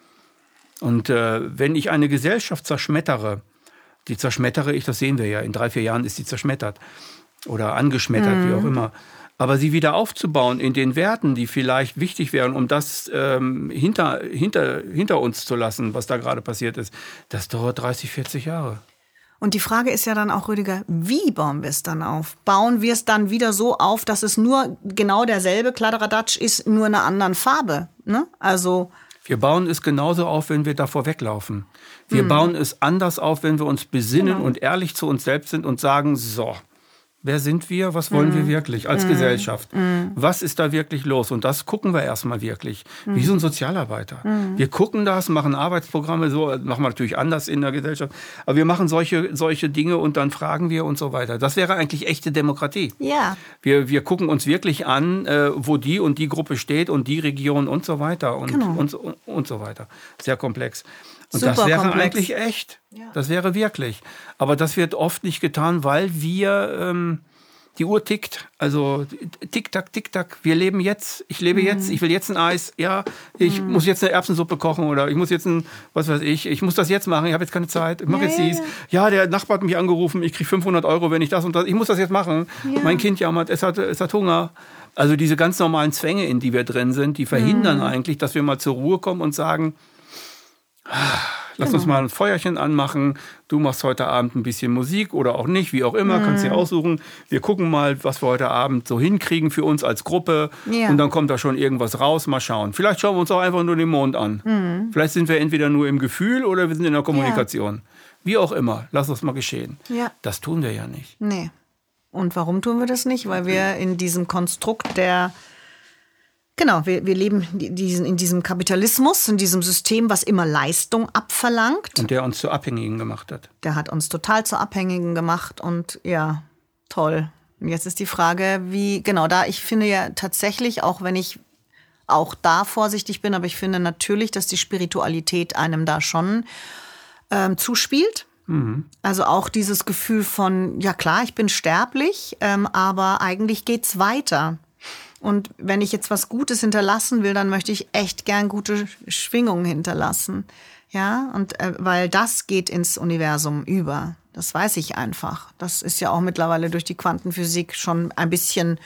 Und äh, wenn ich eine Gesellschaft zerschmettere, die zerschmettere ich, das sehen wir ja, in drei, vier Jahren ist sie zerschmettert oder angeschmettert, wie auch immer. Aber sie wieder aufzubauen in den Werten, die vielleicht wichtig wären, um das ähm, hinter, hinter, hinter uns zu lassen, was da gerade passiert ist, das dauert 30, 40 Jahre. Und die Frage ist ja dann auch, Rüdiger, wie bauen wir es dann auf? Bauen wir es dann wieder so auf, dass es nur genau derselbe Kladderadatsch ist, nur in einer anderen Farbe? Ne? Also, Wir bauen es genauso auf, wenn wir davor weglaufen. Wir bauen es anders auf, wenn wir uns besinnen und ehrlich zu uns selbst sind und sagen, so, wer sind wir? Was wollen wir wirklich als Gesellschaft? Was ist da wirklich los? Und das gucken wir erstmal wirklich. Wie so ein Sozialarbeiter. Wir gucken das, machen Arbeitsprogramme, so machen wir natürlich anders in der Gesellschaft. Aber wir machen solche, solche Dinge und dann fragen wir und so weiter. Das wäre eigentlich echte Demokratie. ja. Wir, wir gucken uns wirklich an, äh, wo die und die Gruppe steht und die Region und so weiter und, Genau. und, und, und so weiter. Sehr komplex. Und Super das wäre komplex. eigentlich echt. Ja. Das wäre wirklich. Aber das wird oft nicht getan, weil wir, ähm, die Uhr tickt. Also tick, tack, tick, tack. Wir leben jetzt. Ich lebe jetzt. Ich will jetzt ein Eis. Ja, ich Mhm. muss jetzt eine Erbsensuppe kochen oder ich muss jetzt ein, was weiß ich, ich muss das jetzt machen. Ich habe jetzt keine Zeit. Ich mache Ja, jetzt ja, dies. Ja, der Nachbar hat mich angerufen. Ich kriege 500 Euro, wenn ich das und das. Ich muss das jetzt machen. Ja. Mein Kind jammert. Es hat, es hat Hunger. Also diese ganz normalen Zwänge, in die wir drin sind, die verhindern Mhm. eigentlich, dass wir mal zur Ruhe kommen und sagen, Lass Genau. uns mal ein Feuerchen anmachen. Du machst heute Abend ein bisschen Musik oder auch nicht, wie auch immer, kannst Mhm. dir aussuchen. Wir gucken mal, was wir heute Abend so hinkriegen für uns als Gruppe. Ja. Und dann kommt da schon irgendwas raus. Mal schauen. Vielleicht schauen wir uns auch einfach nur den Mond an. Mhm. Vielleicht sind wir entweder nur im Gefühl oder wir sind in der Kommunikation. Wie auch immer. Lass uns mal geschehen. Ja. Das tun wir ja nicht. Nee. Und warum tun wir das nicht? Weil wir in diesem Konstrukt der Genau, wir, wir leben die- diesen, in diesem Kapitalismus, in diesem System, was immer Leistung abverlangt. Und der uns zu Abhängigen gemacht hat. Der hat uns total zu Abhängigen gemacht und ja, toll. Und jetzt ist die Frage, wie, genau, da ich finde ja tatsächlich, auch wenn ich auch da vorsichtig bin, aber ich finde natürlich, dass die Spiritualität einem da schon ähm, zuspielt. Also auch dieses Gefühl von, ja klar, ich bin sterblich, ähm, aber eigentlich geht's weiter. Und wenn ich jetzt was Gutes hinterlassen will, dann möchte ich echt gern gute Schwingungen hinterlassen. Ja, und äh, weil das geht ins Universum über. Das weiß ich einfach. Das ist ja auch mittlerweile durch die Quantenphysik schon ein bisschen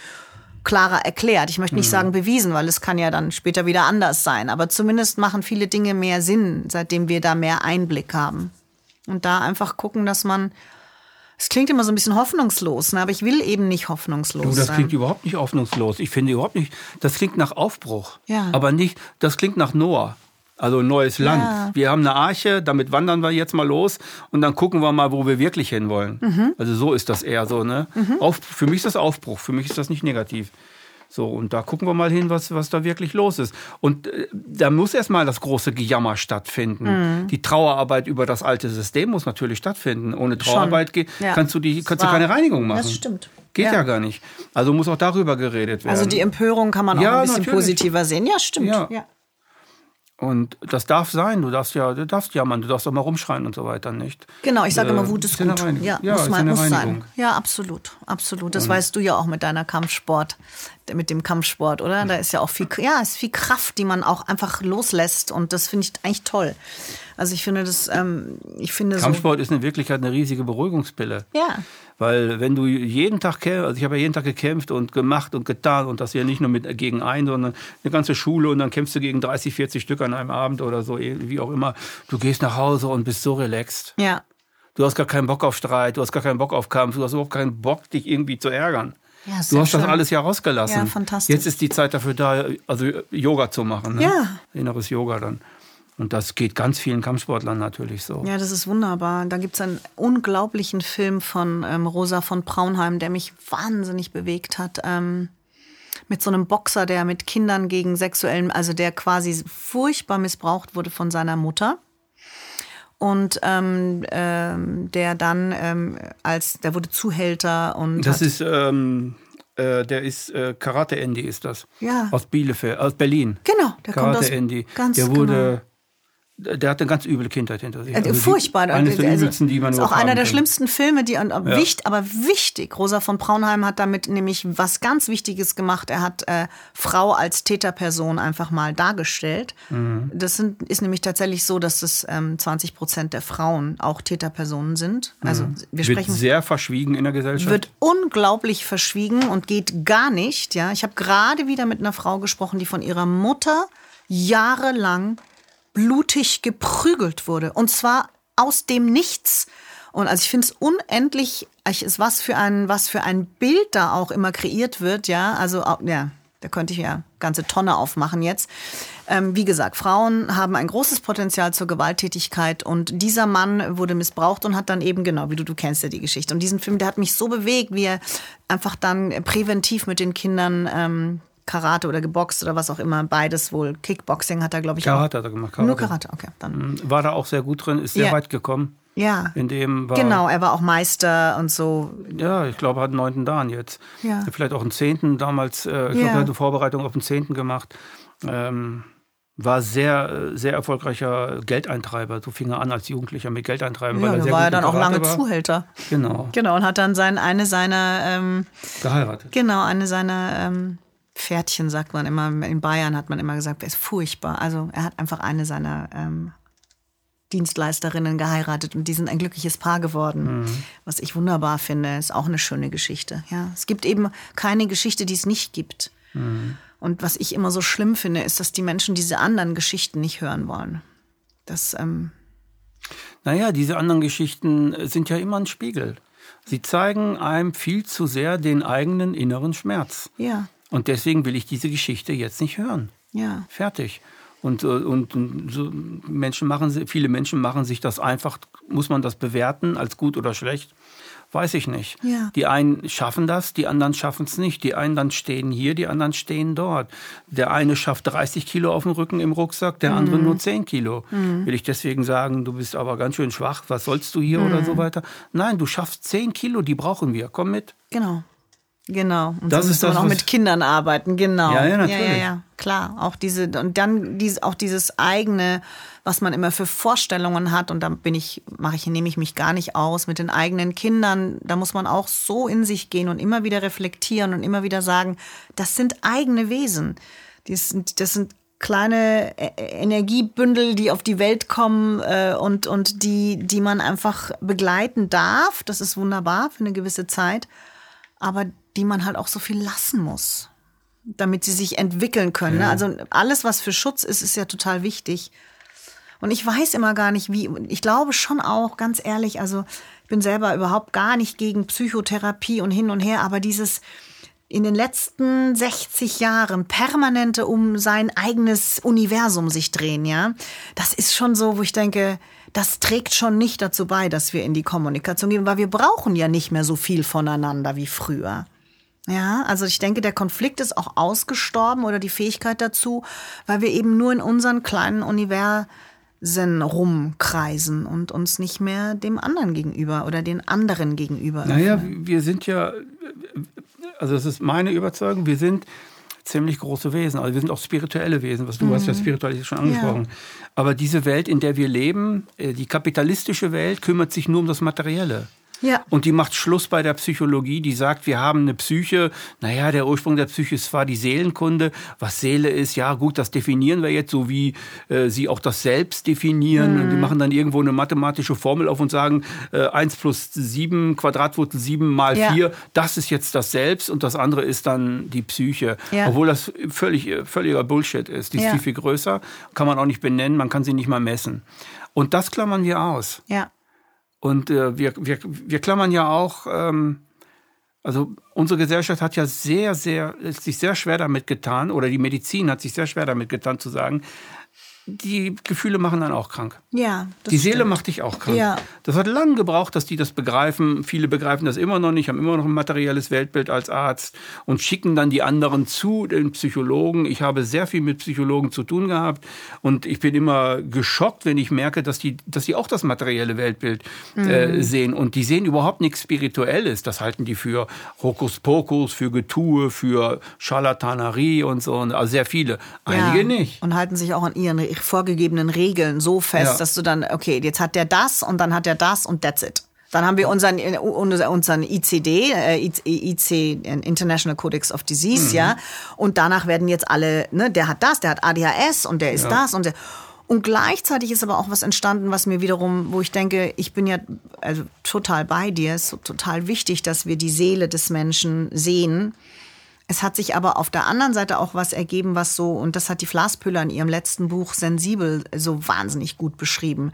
klarer erklärt. Ich möchte nicht sagen bewiesen, weil es kann ja dann später wieder anders sein. Aber zumindest machen viele Dinge mehr Sinn, seitdem wir da mehr Einblick haben. Und da einfach gucken, dass man. Es klingt immer so ein bisschen hoffnungslos, ne? aber ich will eben nicht hoffnungslos Du, das sein. klingt überhaupt nicht hoffnungslos. Ich finde überhaupt nicht, das klingt nach Aufbruch. Ja. Aber nicht, das klingt nach Noah. Also ein neues Land. Ja. Wir haben eine Arche, damit wandern wir jetzt mal los und dann gucken wir mal, wo wir wirklich hinwollen. Mhm. Also so ist das eher so. Ne? Auf, für mich ist das Aufbruch, für mich ist das nicht negativ. So, und da gucken wir mal hin, was, was da wirklich los ist. Und äh, da muss erstmal das große Gejammer stattfinden. Mhm. Die Trauerarbeit über das alte System muss natürlich stattfinden. Ohne Trauerarbeit Ja. kannst du die, kannst du keine Reinigung machen. Das stimmt. Geht ja. Ja. gar nicht. Also muss auch darüber geredet werden. Also die Empörung kann man auch Ja, ein bisschen natürlich. positiver sehen. Ja, stimmt. Ja. Und das darf sein. Du darfst ja, du darfst jammern, du darfst auch mal rumschreien und so weiter, nicht? Genau, ich sage Äh, immer, Wut ist gut. Ja, Ja, muss, eine muss sein. Ja, absolut, absolut. Das weißt du ja auch mit deiner Kampfsport, mit dem Kampfsport, oder? Da ist ja auch viel, ja, ist viel Kraft, die man auch einfach loslässt und das finde ich eigentlich toll. Also ich finde das, ähm, ich finde so, Kampfsport ist in Wirklichkeit eine riesige Beruhigungspille. ja, Weil wenn du jeden Tag kämpfst, also ich habe ja jeden Tag gekämpft und gemacht und getan und das ja nicht nur mit gegen einen, sondern eine ganze Schule und dann kämpfst du gegen 30, 40 Stück an einem Abend oder so, eh, wie auch immer. Du gehst nach Hause und bist so relaxed. ja, Du hast gar keinen Bock auf Streit, du hast gar keinen Bock auf Kampf, du hast überhaupt keinen Bock, dich irgendwie zu ärgern. Ja, du hast das schön. alles ja rausgelassen. Ja, fantastisch. Jetzt ist die Zeit dafür da, also Yoga zu machen. Ne? Ja. Inneres Yoga dann. Und das geht ganz vielen Kampfsportlern natürlich so. Ja, das ist wunderbar. Da gibt's einen unglaublichen Film von ähm, Rosa von Braunheim, der mich wahnsinnig bewegt hat. Ähm, mit so einem Boxer, der mit Kindern gegen sexuellen, also der quasi furchtbar missbraucht wurde von seiner Mutter. Und ähm, ähm, der dann ähm, als, der wurde Zuhälter und Das ist, ähm, äh, der ist äh, Karate Andy ist das. Ja. Aus Bielefeld, aus Berlin. Genau, der kommt Karate aus- Andy. ganz der wurde, der hatte eine ganz üble Kindheit hinter sich. Äh, Also die- furchtbar. Eines der Also, übelsten, die man ist auch einer der kann. schlimmsten Filme, die und, wichtig, aber wichtig. Rosa von Braunheim hat damit nämlich was ganz Wichtiges gemacht. Er hat äh, Frau als Täterperson einfach mal dargestellt. Mhm. Das sind, ist nämlich tatsächlich so, dass es ähm, 20 Prozent der Frauen auch Täterpersonen sind. Also wir Mhm. Wird sprechen sehr verschwiegen in der Gesellschaft. wird unglaublich verschwiegen und geht gar nicht. Ja, ich habe gerade wieder mit einer Frau gesprochen, die von ihrer Mutter jahrelang blutig geprügelt wurde und zwar aus dem Nichts. Und also ich finde es unendlich, was für ein was für ein Bild da auch immer kreiert wird. Ja, also ja, da könnte ich ja ganze Tonne aufmachen jetzt. Ähm, wie gesagt, Frauen haben ein großes Potenzial zur Gewalttätigkeit und dieser Mann wurde missbraucht und hat dann eben, genau, wie du, du kennst ja die Geschichte. Und diesen Film, der hat mich so bewegt, wie er einfach dann präventiv mit den Kindern ähm, Karate oder geboxt oder was auch immer, beides wohl. Kickboxing hat er, glaube ich, Karate auch. hat er gemacht. Nur Karate, okay. Dann. Mhm. War da auch sehr gut drin, ist sehr Ja. weit gekommen. Ja. In dem war, Genau, er war auch Meister und so. Ja, ich glaube, er hat einen neunten Dan jetzt. Ja. Vielleicht auch einen zehnten damals. Äh, ich Ja. glaube, er hat eine Vorbereitung auf den zehnten gemacht. Ähm, war sehr, sehr erfolgreicher Geldeintreiber. So fing er an als Jugendlicher mit Geldeintreiben. Ja, weil er sehr war er dann auch lange Karate war. Zuhälter. Genau. Genau, und hat dann sein, eine seiner, ähm, Geheiratet. genau, eine seiner ähm, Pferdchen, sagt man immer, in Bayern hat man immer gesagt, er ist furchtbar. Also er hat einfach eine seiner ähm, Dienstleisterinnen geheiratet und die sind ein glückliches Paar geworden. Mhm. Was ich wunderbar finde, ist auch eine schöne Geschichte. Ja, es gibt eben keine Geschichte, die es nicht gibt. Mhm. Und was ich immer so schlimm finde, ist, dass die Menschen diese anderen Geschichten nicht hören wollen. Das, ähm, Naja, diese anderen Geschichten sind ja immer ein Spiegel. Sie zeigen einem viel zu sehr den eigenen inneren Schmerz. ja, Und deswegen will ich diese Geschichte jetzt nicht hören. ja. Fertig. Und, äh, und, und so Menschen machen, viele Menschen machen sich das einfach, muss man das bewerten als gut oder schlecht? Weiß ich nicht. Ja. Die einen schaffen das, die anderen schaffen es nicht. Die einen dann stehen hier, die anderen stehen dort. Der eine schafft 30 Kilo auf dem Rücken im Rucksack, der Mhm. andere nur 10 Kilo. Will ich deswegen sagen, du bist aber ganz schön schwach, was sollst du hier oder Mhm. so weiter? Nein, du schaffst 10 Kilo, die brauchen wir. Komm mit. Genau. Genau. Und Das so ist muss man das, auch mit Kindern arbeiten, genau. Ja, ja, Ja, natürlich. ja, ja, klar. Auch diese, und dann dies, auch dieses eigene, was man immer für Vorstellungen hat, und da bin ich, mache ich, nehme ich mich gar nicht aus, mit den eigenen Kindern, da muss man auch so in sich gehen und immer wieder reflektieren und immer wieder sagen, das sind eigene Wesen. Das sind, das sind kleine Ä- Energiebündel, die auf die Welt kommen äh, und, und die, die man einfach begleiten darf. Das ist wunderbar für eine gewisse Zeit aber die man halt auch so viel lassen muss, damit sie sich entwickeln können. Ne? Also alles, was für Schutz ist, ist ja total wichtig. Und ich weiß immer gar nicht, wie. Ich glaube schon auch, ganz ehrlich, also ich bin selber überhaupt gar nicht gegen Psychotherapie und hin und her, aber dieses in den letzten 60 Jahren permanente um sein eigenes Universum sich drehen, ja, das ist schon so, wo ich denke, das trägt schon nicht dazu bei, dass wir in die Kommunikation gehen, weil wir brauchen ja nicht mehr so viel voneinander wie früher. Ja, also ich denke, der Konflikt ist auch ausgestorben oder die Fähigkeit dazu, weil wir eben nur in unseren kleinen Universen rumkreisen und uns nicht mehr dem anderen gegenüber oder den anderen gegenüber. Naja, öffnen. wir sind ja, also das ist meine Überzeugung, wir sind ziemlich große Wesen. Also wir sind auch spirituelle Wesen, was du hast ja Spiritualität schon angesprochen. Aber diese Welt, in der wir leben, äh, die kapitalistische Welt, kümmert sich nur um das Materielle. Ja. Und die macht Schluss bei der Psychologie, die sagt, wir haben eine Psyche. Naja, der Ursprung der Psyche ist zwar die Seelenkunde. Was Seele ist, ja gut, das definieren wir jetzt, so wie äh, sie auch das Selbst definieren. Und die machen dann irgendwo eine mathematische Formel auf und sagen, äh, 1 plus 7, Quadratwurzel 7 mal Ja. 4, das ist jetzt das Selbst und das andere ist dann die Psyche. Ja. Obwohl das völlig, völliger Bullshit ist. Die ist Ja. viel, viel größer, kann man auch nicht benennen, man kann sie nicht mal messen. Und das klammern wir aus. Ja. Und äh, wir, wir, wir klammern ja auch, ähm, also unsere Gesellschaft hat ja sehr, sehr, sich sehr schwer damit getan, oder die Medizin hat sich sehr schwer damit getan zu sagen, die Gefühle machen dann auch krank. Ja. das Die Seele stimmt. macht dich auch krank. Ja. Das hat lange gebraucht, dass die das begreifen. Viele begreifen das immer noch nicht, haben immer noch ein materielles Weltbild als Arzt und schicken dann die anderen zu den Psychologen. Ich habe sehr viel mit Psychologen zu tun gehabt und ich bin immer geschockt, wenn ich merke, dass die, dass die auch das materielle Weltbild Mhm. äh, sehen. Und die sehen überhaupt nichts Spirituelles. Das halten die für Hokuspokus, für Getue, für Scharlatanerie und so. Also sehr viele. Einige ja. nicht. Und halten sich auch an ihren re- vorgegebenen Regeln so fest, Ja. dass du dann, okay, jetzt hat der das und dann hat der das und that's it. Dann haben wir unseren, äh, unser- unseren ICD, äh, IC, International Codex of Disease, Mhm. ja. Und danach werden jetzt alle, ne, der hat das, der hat ADHS und der ist Ja. das und der. Und gleichzeitig ist aber auch was entstanden, was mir wiederum, wo ich denke, ich bin ja also total bei dir, es ist total wichtig, dass wir die Seele des Menschen sehen. Es hat sich aber auf der anderen Seite auch was ergeben, was so, und das hat die Flaspüller in ihrem letzten Buch Sensibel so wahnsinnig gut beschrieben,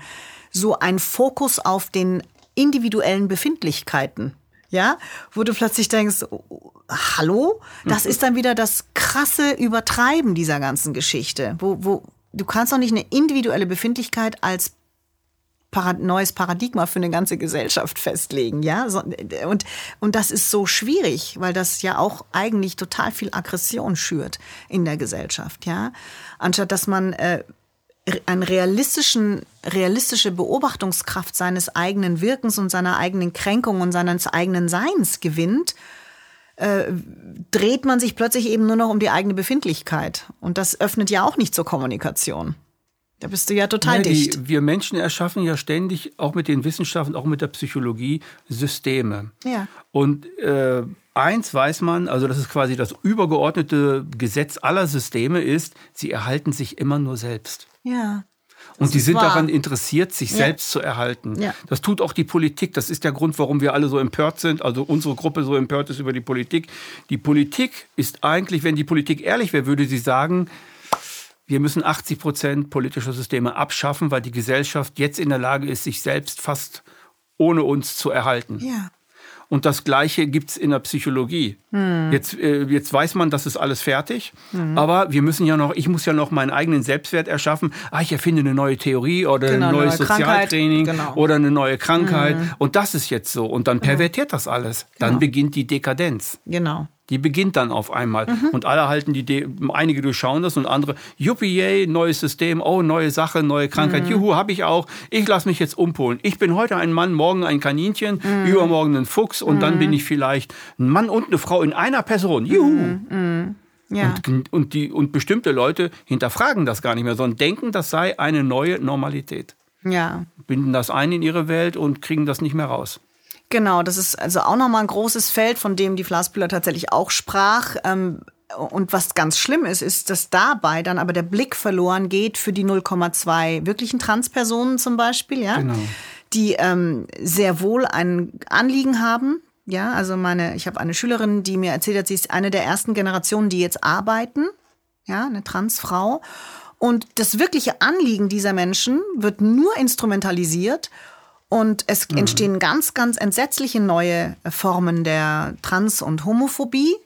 so ein Fokus auf den individuellen Befindlichkeiten. Ja, wo du plötzlich denkst, oh, hallo, das ist dann wieder das krasse Übertreiben dieser ganzen Geschichte, wo, wo du kannst doch nicht eine individuelle Befindlichkeit als Parad neues Paradigma für eine ganze Gesellschaft festlegen, ja. So, und, und das ist so schwierig, weil das ja auch eigentlich total viel Aggression schürt in der Gesellschaft, ja. Anstatt dass man äh, eine realistischen, realistische Beobachtungskraft seines eigenen Wirkens und seiner eigenen Kränkung und seines eigenen Seins gewinnt, äh, dreht man sich plötzlich eben nur noch um die eigene Befindlichkeit. Und das öffnet ja auch nicht zur Kommunikation. Da bist du ja total Ja, dicht. die, wir Menschen erschaffen ja ständig, auch mit den Wissenschaften, auch mit der Psychologie, Systeme. Ja. Und äh, eins weiß man, also das ist quasi das übergeordnete Gesetz aller Systeme ist, sie erhalten sich immer nur selbst. Ja. Und die sind wahr. daran interessiert, sich selbst zu erhalten. Ja. Das tut auch die Politik. Das ist der Grund, warum wir alle so empört sind. Also unsere Gruppe so empört ist über die Politik. Die Politik ist eigentlich, wenn die Politik ehrlich wäre, würde sie sagen, wir müssen 80 Prozent politischer Systeme abschaffen, weil die Gesellschaft jetzt in der Lage ist, sich selbst fast ohne uns zu erhalten. Ja. Und das Gleiche gibt's in der Psychologie. Hm. Jetzt, äh, jetzt weiß man, das ist alles fertig. Aber wir müssen ja noch, ich muss ja noch meinen eigenen Selbstwert erschaffen. Ah, ich erfinde eine neue Theorie oder Genau, ein neues neue. Sozialtraining Genau. oder eine neue Krankheit. Und das ist jetzt so. Und dann pervertiert das alles. Dann Genau. beginnt die Dekadenz. Genau. Die beginnt dann auf einmal. Mhm. Und alle halten die, De einige durchschauen das und andere, yuppie, yay, neues System, oh, neue Sache, neue Krankheit, Mhm. juhu, habe ich auch. Ich lasse mich jetzt umpolen. Ich bin heute ein Mann, morgen ein Kaninchen, Mhm. übermorgen ein Fuchs und dann bin ich vielleicht ein Mann und eine Frau in einer Person. Juhu. Mhm. Ja. Und, und, die, und bestimmte Leute hinterfragen das gar nicht mehr, sondern denken, das sei eine neue Normalität. ja. Binden das ein in ihre Welt und kriegen das nicht mehr raus. Genau, das ist also auch nochmal ein großes Feld, von dem die Flassbühler tatsächlich auch sprach. Ähm, Und was ganz schlimm ist, ist, dass dabei dann aber der Blick verloren geht für die 0,2 wirklichen Transpersonen zum Beispiel, ja, Genau. die ähm, sehr wohl ein Anliegen haben. Ja, also meine, ich habe eine Schülerin, die mir erzählt hat, sie ist eine der ersten Generationen, die jetzt arbeiten, ja, eine Transfrau. Und das wirkliche Anliegen dieser Menschen wird nur instrumentalisiert und es entstehen ganz, ganz entsetzliche neue Formen der Trans- und Homophobie,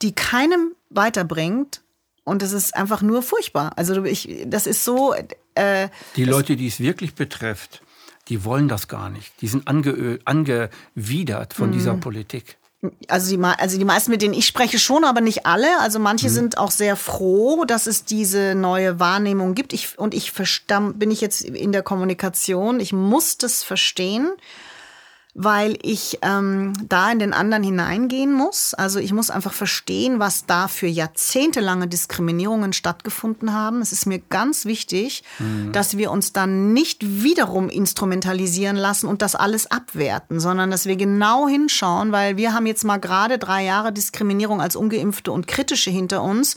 die keinem weiterbringt. Und es ist einfach nur furchtbar. Also ich, das ist so, äh, Die Leute, die es wirklich betrifft, die wollen das gar nicht. Die sind ange angewidert von dieser Mhm. Politik. Also die, also die meisten, mit denen ich spreche, schon, aber nicht alle. Also manche sind auch sehr froh, dass es diese neue Wahrnehmung gibt. Ich, und ich verstamm, bin ich jetzt in der Kommunikation. Ich muss das verstehen, weil ich ähm, da in den anderen hineingehen muss. Also ich muss einfach verstehen, was da für jahrzehntelange Diskriminierungen stattgefunden haben. Es ist mir ganz wichtig, dass wir uns dann nicht wiederum instrumentalisieren lassen und das alles abwerten, sondern dass wir genau hinschauen, weil wir haben jetzt mal gerade drei Jahre Diskriminierung als ungeimpfte und kritische hinter uns.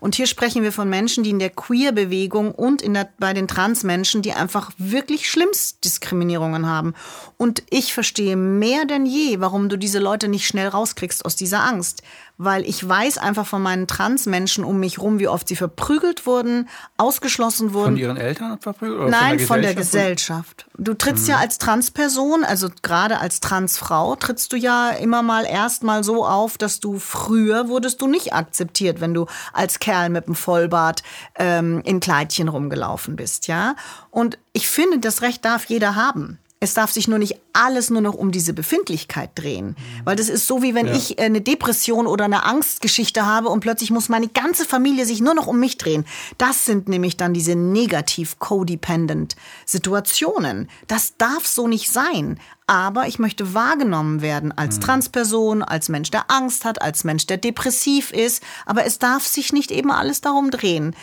Und hier sprechen wir von Menschen, die in der Queer-Bewegung und in der, bei den Transmenschen, die einfach wirklich schlimmst Diskriminierungen haben. Und ich verstehe mehr denn je, warum du diese Leute nicht schnell rauskriegst aus dieser Angst. Weil ich weiß einfach von meinen Transmenschen um mich rum, wie oft sie verprügelt wurden, ausgeschlossen wurden. Von ihren Eltern verprügelt? Oder Nein, von von der der Gesellschaft? Gesellschaft. Du trittst ja als Transperson, also gerade als Transfrau, trittst du ja immer mal erstmal so auf, dass du früher wurdest du nicht akzeptiert, wenn du als Kerl mit dem Vollbart ähm, in Kleidchen rumgelaufen bist, ja. Und ich finde, das Recht darf jeder haben. Es darf sich nur nicht alles nur noch um diese Befindlichkeit drehen. Weil das ist so, wie wenn Ja. ich äh, eine Depression oder eine Angstgeschichte habe und plötzlich muss meine ganze Familie sich nur noch um mich drehen. Das sind nämlich dann diese negativ codependent Situationen. Das darf so nicht sein. Aber ich möchte wahrgenommen werden als Transperson, als Mensch, der Angst hat, als Mensch, der depressiv ist. Aber es darf sich nicht eben alles darum drehen.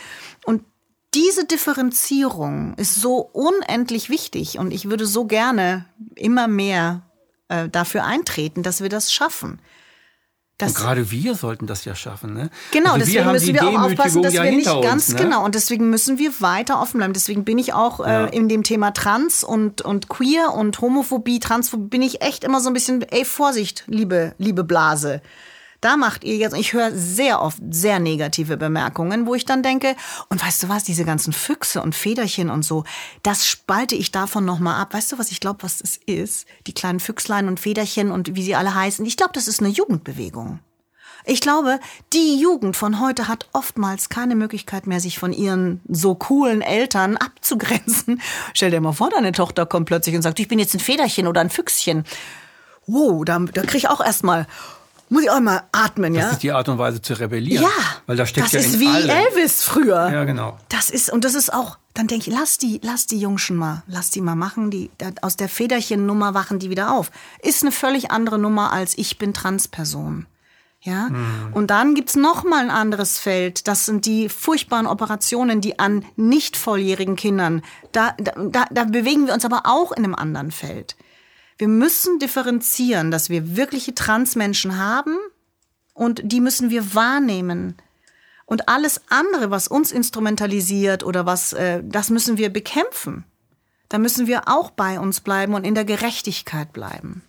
Und diese Differenzierung ist so unendlich wichtig und ich würde so gerne immer mehr äh, dafür eintreten, dass wir das schaffen. Und Das, gerade wir sollten das ja schaffen. Ne? genau, also deswegen haben müssen wir auch aufpassen, dass ja wir nicht hinter ganz uns, ne? genau und deswegen müssen wir weiter offen bleiben. Deswegen bin ich auch Ja. äh, in dem Thema Trans und und Queer und Homophobie, Transphobie bin ich echt immer so ein bisschen, ey Vorsicht, liebe liebe Blase. Da macht ihr jetzt, ich höre sehr oft sehr negative Bemerkungen, wo ich dann denke, und weißt du was, diese ganzen Füchse und Federchen und so, das spalte ich davon nochmal ab. Weißt du, was ich glaube, was es ist? Die kleinen Füchslein und Federchen und wie sie alle heißen. Ich glaube, das ist eine Jugendbewegung. Ich glaube, die Jugend von heute hat oftmals keine Möglichkeit mehr, sich von ihren so coolen Eltern abzugrenzen. Stell dir mal vor, deine Tochter kommt plötzlich und sagt, ich bin jetzt ein Federchen oder ein Füchschen. Wow, da, da krieg ich auch erstmal, muss ich auch mal atmen, Das ja? ist die Art und Weise zu rebellieren. Ja, Weil da steckt das ja ist wie allem. Elvis früher. Ja, genau. Das ist, und das ist auch, dann denke ich, lass die, lass die Jungschen mal, lass die mal machen, die, aus der Federchen-Nummer wachen die wieder auf. Ist eine völlig andere Nummer als ich bin Transperson. Ja? Mhm. Und dann gibt's noch mal ein anderes Feld. Das sind die furchtbaren Operationen, die an nicht volljährigen Kindern. Da, da, da bewegen wir uns aber auch in einem anderen Feld. Wir müssen differenzieren, dass wir wirkliche Transmenschen haben und die müssen wir wahrnehmen. Und alles andere, was uns instrumentalisiert oder was, äh, das müssen wir bekämpfen. Da müssen wir auch bei uns bleiben und in der Gerechtigkeit bleiben.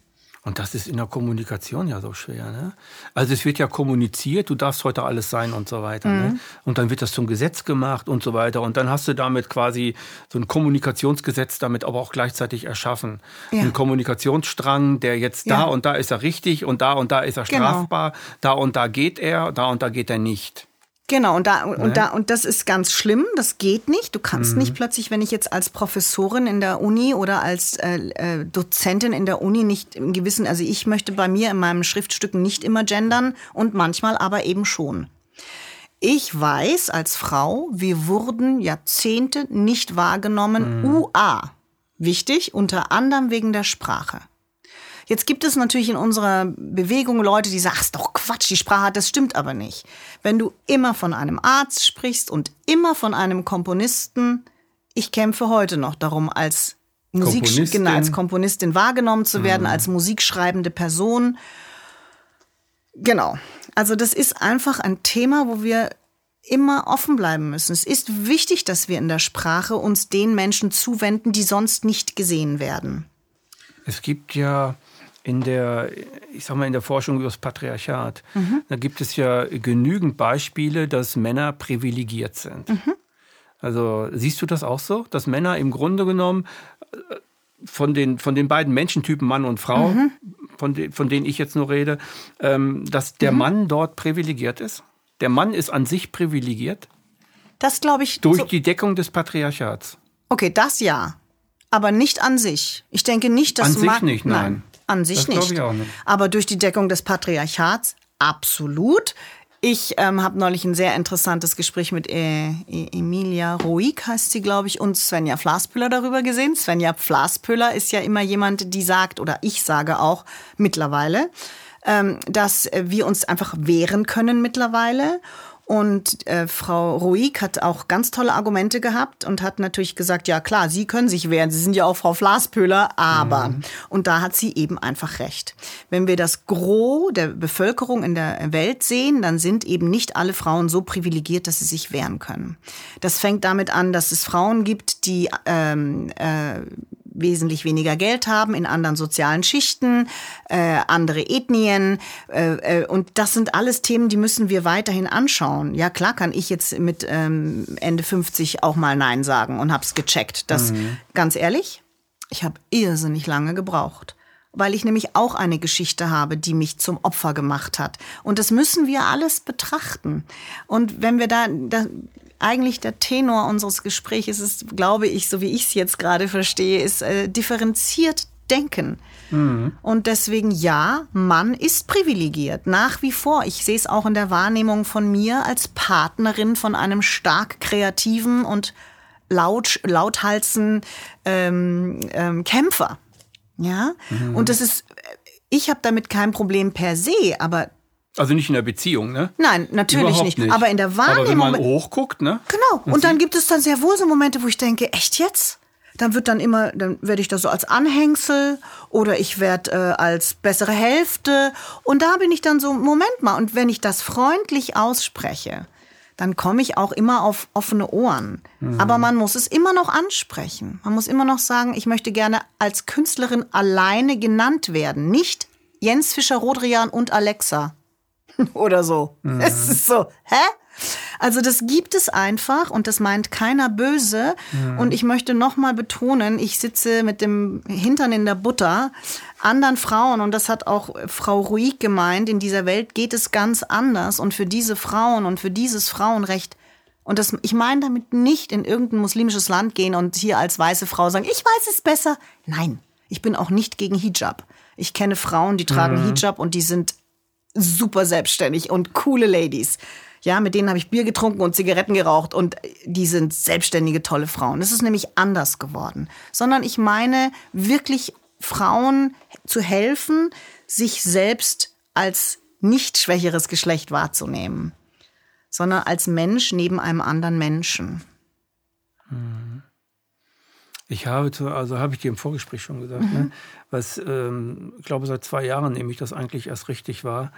Und das ist in der Kommunikation ja so schwer. Ne? Also es wird ja kommuniziert, du darfst heute alles sein und so weiter. Ne? Mhm. Ne? Und dann wird das zum Gesetz gemacht und so weiter. Und dann hast du damit quasi so ein Kommunikationsgesetz damit aber auch gleichzeitig erschaffen. Ja. Ein Kommunikationsstrang, der jetzt ja. da und da ist er richtig und da und da ist er genau. strafbar, genau. da und da geht er, da und da geht er nicht. Genau, und da, und da, und das ist ganz schlimm, das geht nicht. Du kannst mhm. nicht plötzlich, wenn ich jetzt als Professorin in der Uni oder als äh, äh, Dozentin in der Uni nicht im Gewissen, also ich möchte bei mir in meinen Schriftstücken nicht immer gendern und manchmal aber eben schon. Ich weiß als Frau, wir wurden Jahrzehnte nicht wahrgenommen, mhm. UA. Wichtig, unter anderem wegen der Sprache. Jetzt gibt es natürlich in unserer Bewegung Leute, die sagen, ist doch Quatsch, die Sprache hat, das stimmt aber nicht. Wenn du immer von einem Arzt sprichst und immer von einem Komponisten, ich kämpfe heute noch darum, als Musik, Komponistin. Genau, als Komponistin wahrgenommen zu werden, mhm. als musikschreibende Person. Genau. Also das ist einfach ein Thema, wo wir immer offen bleiben müssen. Es ist wichtig, dass wir in der Sprache uns den Menschen zuwenden, die sonst nicht gesehen werden. Es gibt ja in der, ich sag mal, in der Forschung über das Patriarchat, mhm. da gibt es ja genügend Beispiele, dass Männer privilegiert sind. Mhm. Also siehst du das auch so, dass Männer im Grunde genommen äh, von den, von den beiden Menschentypen Mann und Frau, mhm. von, de, von denen ich jetzt nur rede, ähm, dass der mhm. Mann dort privilegiert ist? Der Mann ist an sich privilegiert? Das glaube ich. Durch so die Deckung des Patriarchats. Okay, das ja. Aber nicht an sich. Ich denke nicht, dass An sich nicht, nein. nein an sich das nicht. Ich auch nicht. Aber durch die Deckung des Patriarchats absolut. Ich ähm, habe neulich ein sehr interessantes Gespräch mit äh, Emilia Roig, heißt sie, glaube ich, und Svenja Flaspöller darüber gesehen. Svenja Flaspöller ist ja immer jemand, die sagt, oder ich sage auch mittlerweile, ähm, dass wir uns einfach wehren können mittlerweile und äh, Frau Ruig hat auch ganz tolle Argumente gehabt und hat natürlich gesagt, ja klar, Sie können sich wehren, Sie sind ja auch Frau Flaspöhler, aber. Mhm. Und da hat sie eben einfach recht. Wenn wir das Gros der Bevölkerung in der Welt sehen, dann sind eben nicht alle Frauen so privilegiert, dass sie sich wehren können. Das fängt damit an, dass es Frauen gibt, die ähm, äh, wesentlich weniger Geld haben, in anderen sozialen Schichten, äh, andere Ethnien. Äh, äh, und das sind alles Themen, die müssen wir weiterhin anschauen. Ja, klar kann ich jetzt mit ähm, Ende 50 auch mal Nein sagen und hab's gecheckt. Das, mhm. ganz ehrlich, ich habe irrsinnig lange gebraucht weil ich nämlich auch eine Geschichte habe, die mich zum Opfer gemacht hat. Und das müssen wir alles betrachten. Und wenn wir da, da eigentlich der Tenor unseres Gesprächs ist, glaube ich, so wie ich es jetzt gerade verstehe, ist äh, differenziert denken. Mhm. Und deswegen ja, Mann ist privilegiert, nach wie vor. Ich sehe es auch in der Wahrnehmung von mir als Partnerin von einem stark kreativen und laut, lauthalsen ähm, ähm, Kämpfer. Ja, mhm. und das ist, ich habe damit kein Problem per se, aber also nicht in der Beziehung, ne? Nein, natürlich nicht. nicht. Aber in der Wahrnehmung. Aber wenn man hochguckt, ne? Genau. Und, und dann gibt es dann sehr wohl so Momente, wo ich denke, echt jetzt? Dann wird dann immer, dann werde ich da so als Anhängsel oder ich werde äh, als bessere Hälfte. Und da bin ich dann so, Moment mal. Und wenn ich das freundlich ausspreche, dann komme ich auch immer auf offene Ohren. Mhm. Aber man muss es immer noch ansprechen. Man muss immer noch sagen, ich möchte gerne als Künstlerin alleine genannt werden. Nicht Jens Fischer-Rodrian und Alexa. oder so. Mhm. Es ist so, hä? Also das gibt es einfach und das meint keiner böse. Mhm. Und ich möchte nochmal betonen, ich sitze mit dem Hintern in der Butter anderen Frauen und das hat auch Frau Ruig gemeint, in dieser Welt geht es ganz anders und für diese Frauen und für dieses Frauenrecht und das, ich meine damit nicht in irgendein muslimisches Land gehen und hier als weiße Frau sagen, ich weiß es besser. Nein, ich bin auch nicht gegen Hijab. Ich kenne Frauen, die tragen mhm. Hijab und die sind super selbstständig und coole Ladies. Ja, mit denen habe ich Bier getrunken und Zigaretten geraucht und die sind selbstständige, tolle Frauen. Das ist nämlich anders geworden. Sondern ich meine wirklich Frauen zu helfen, sich selbst als nicht schwächeres Geschlecht wahrzunehmen, sondern als Mensch neben einem anderen Menschen. Ich habe, zu, also habe ich dir im Vorgespräch schon gesagt, mhm. ne, was, ähm, ich glaube, seit zwei Jahren nehme ich das eigentlich erst richtig wahr,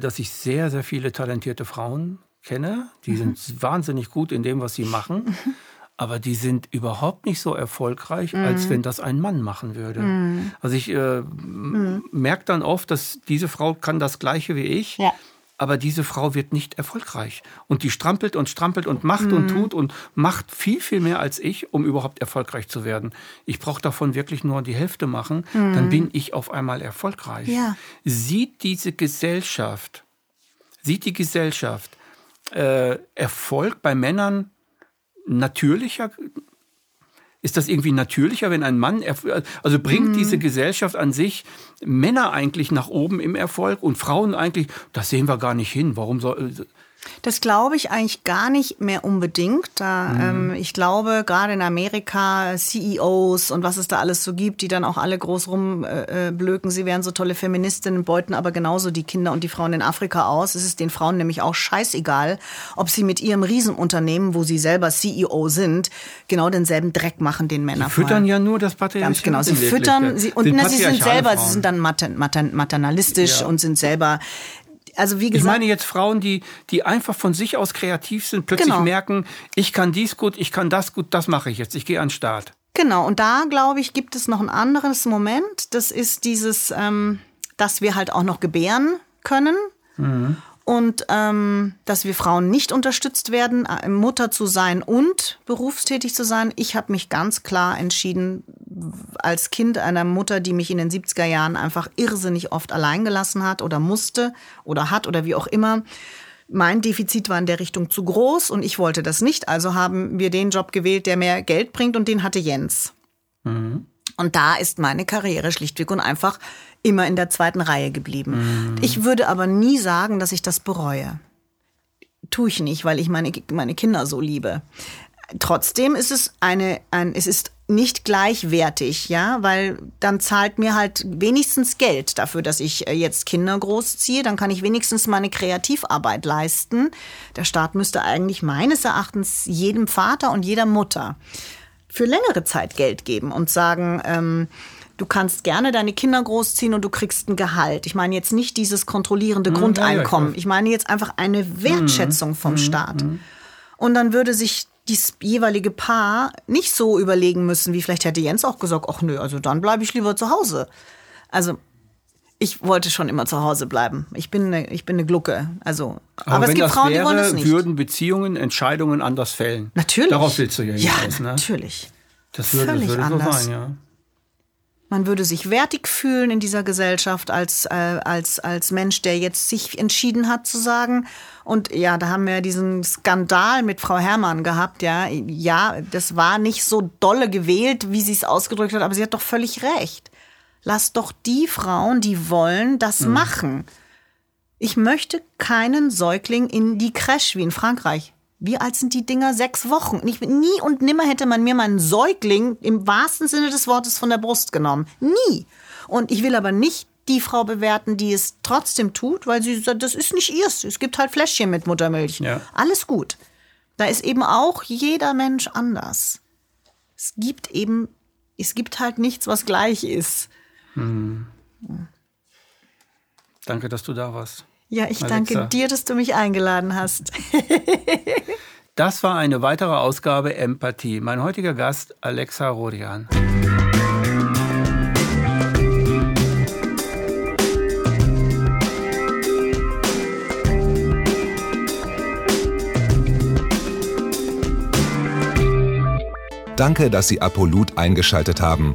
dass ich sehr, sehr viele talentierte Frauen kenne. Die mhm. sind wahnsinnig gut in dem, was sie machen. Aber die sind überhaupt nicht so erfolgreich, als mhm. wenn das ein Mann machen würde. Mhm. Also ich äh, mhm. merke dann oft, dass diese Frau kann das Gleiche wie ich. Ja aber diese Frau wird nicht erfolgreich. Und die strampelt und strampelt und macht mhm. und tut und macht viel, viel mehr als ich, um überhaupt erfolgreich zu werden. Ich brauche davon wirklich nur die Hälfte machen, mhm. dann bin ich auf einmal erfolgreich. Ja. Sieht diese Gesellschaft, sieht die Gesellschaft äh, Erfolg bei Männern natürlicher ist das irgendwie natürlicher, wenn ein Mann, also bringt mhm. diese Gesellschaft an sich Männer eigentlich nach oben im Erfolg und Frauen eigentlich, das sehen wir gar nicht hin. Warum soll, das glaube ich eigentlich gar nicht mehr unbedingt. Da, mhm. ähm, ich glaube, gerade in Amerika, CEOs und was es da alles so gibt, die dann auch alle groß rumblöken, äh, sie wären so tolle Feministinnen, beuten aber genauso die Kinder und die Frauen in Afrika aus. Es ist den Frauen nämlich auch scheißegal, ob sie mit ihrem Riesenunternehmen, wo sie selber CEO sind, genau denselben Dreck machen, den Männer. Sie füttern ja nur das Patriarchat. Ganz genau. Sie füttern, sie, und na, sie sind selber, Frauen. sie sind dann maternalistisch ja. und sind selber also wie gesagt. Ich meine jetzt Frauen, die, die einfach von sich aus kreativ sind, plötzlich genau. merken, ich kann dies gut, ich kann das gut, das mache ich jetzt, ich gehe an den Start. Genau, und da glaube ich, gibt es noch ein anderes Moment. Das ist dieses, ähm, dass wir halt auch noch gebären können. Mhm und ähm, dass wir Frauen nicht unterstützt werden, äh, Mutter zu sein und berufstätig zu sein. Ich habe mich ganz klar entschieden, als Kind einer Mutter, die mich in den 70er Jahren einfach irrsinnig oft allein gelassen hat oder musste oder hat oder wie auch immer. Mein Defizit war in der Richtung zu groß und ich wollte das nicht. Also haben wir den Job gewählt, der mehr Geld bringt und den hatte Jens. Mhm. Und da ist meine Karriere schlichtweg und einfach immer in der zweiten Reihe geblieben. Mhm. Ich würde aber nie sagen, dass ich das bereue. Tue ich nicht, weil ich meine, meine Kinder so liebe. Trotzdem ist es eine, ein, es ist nicht gleichwertig, ja, weil dann zahlt mir halt wenigstens Geld dafür, dass ich äh, jetzt Kinder großziehe. Dann kann ich wenigstens meine Kreativarbeit leisten. Der Staat müsste eigentlich meines Erachtens jedem Vater und jeder Mutter für längere Zeit Geld geben und sagen, ähm, du kannst gerne deine Kinder großziehen und du kriegst ein Gehalt. Ich meine jetzt nicht dieses kontrollierende mhm, Grundeinkommen. Ich meine jetzt einfach eine Wertschätzung vom mhm, Staat. Mhm. Und dann würde sich das jeweilige Paar nicht so überlegen müssen, wie vielleicht hätte Jens auch gesagt, ach nö, also dann bleibe ich lieber zu Hause. Also ich wollte schon immer zu Hause bleiben. Ich bin eine, ich bin eine Glucke. Also, aber, aber es gibt Frauen, wäre, die wollen das nicht. würden Beziehungen, Entscheidungen anders fällen. Natürlich. Darauf willst du ja hinaus, ja, ne? natürlich. Das würde, Völlig das würde anders. so sein, ja. Man würde sich wertig fühlen in dieser Gesellschaft als, äh, als, als Mensch, der jetzt sich entschieden hat zu sagen. Und ja, da haben wir diesen Skandal mit Frau Herrmann gehabt. Ja, ja, das war nicht so dolle gewählt, wie sie es ausgedrückt hat, aber sie hat doch völlig recht. Lass doch die Frauen, die wollen, das mhm. machen. Ich möchte keinen Säugling in die Crash wie in Frankreich. Wie alt sind die Dinger? Sechs Wochen. Ich, nie und nimmer hätte man mir meinen Säugling im wahrsten Sinne des Wortes von der Brust genommen. Nie. Und ich will aber nicht die Frau bewerten, die es trotzdem tut, weil sie sagt, das ist nicht ihrs. Es gibt halt Fläschchen mit Muttermilch. Ja. Alles gut. Da ist eben auch jeder Mensch anders. Es gibt eben, es gibt halt nichts, was gleich ist. Hm. Danke, dass du da warst. Ja, ich Alexa. danke dir, dass du mich eingeladen hast. das war eine weitere Ausgabe Empathie. Mein heutiger Gast Alexa Rodian. Danke, dass Sie Apolut eingeschaltet haben.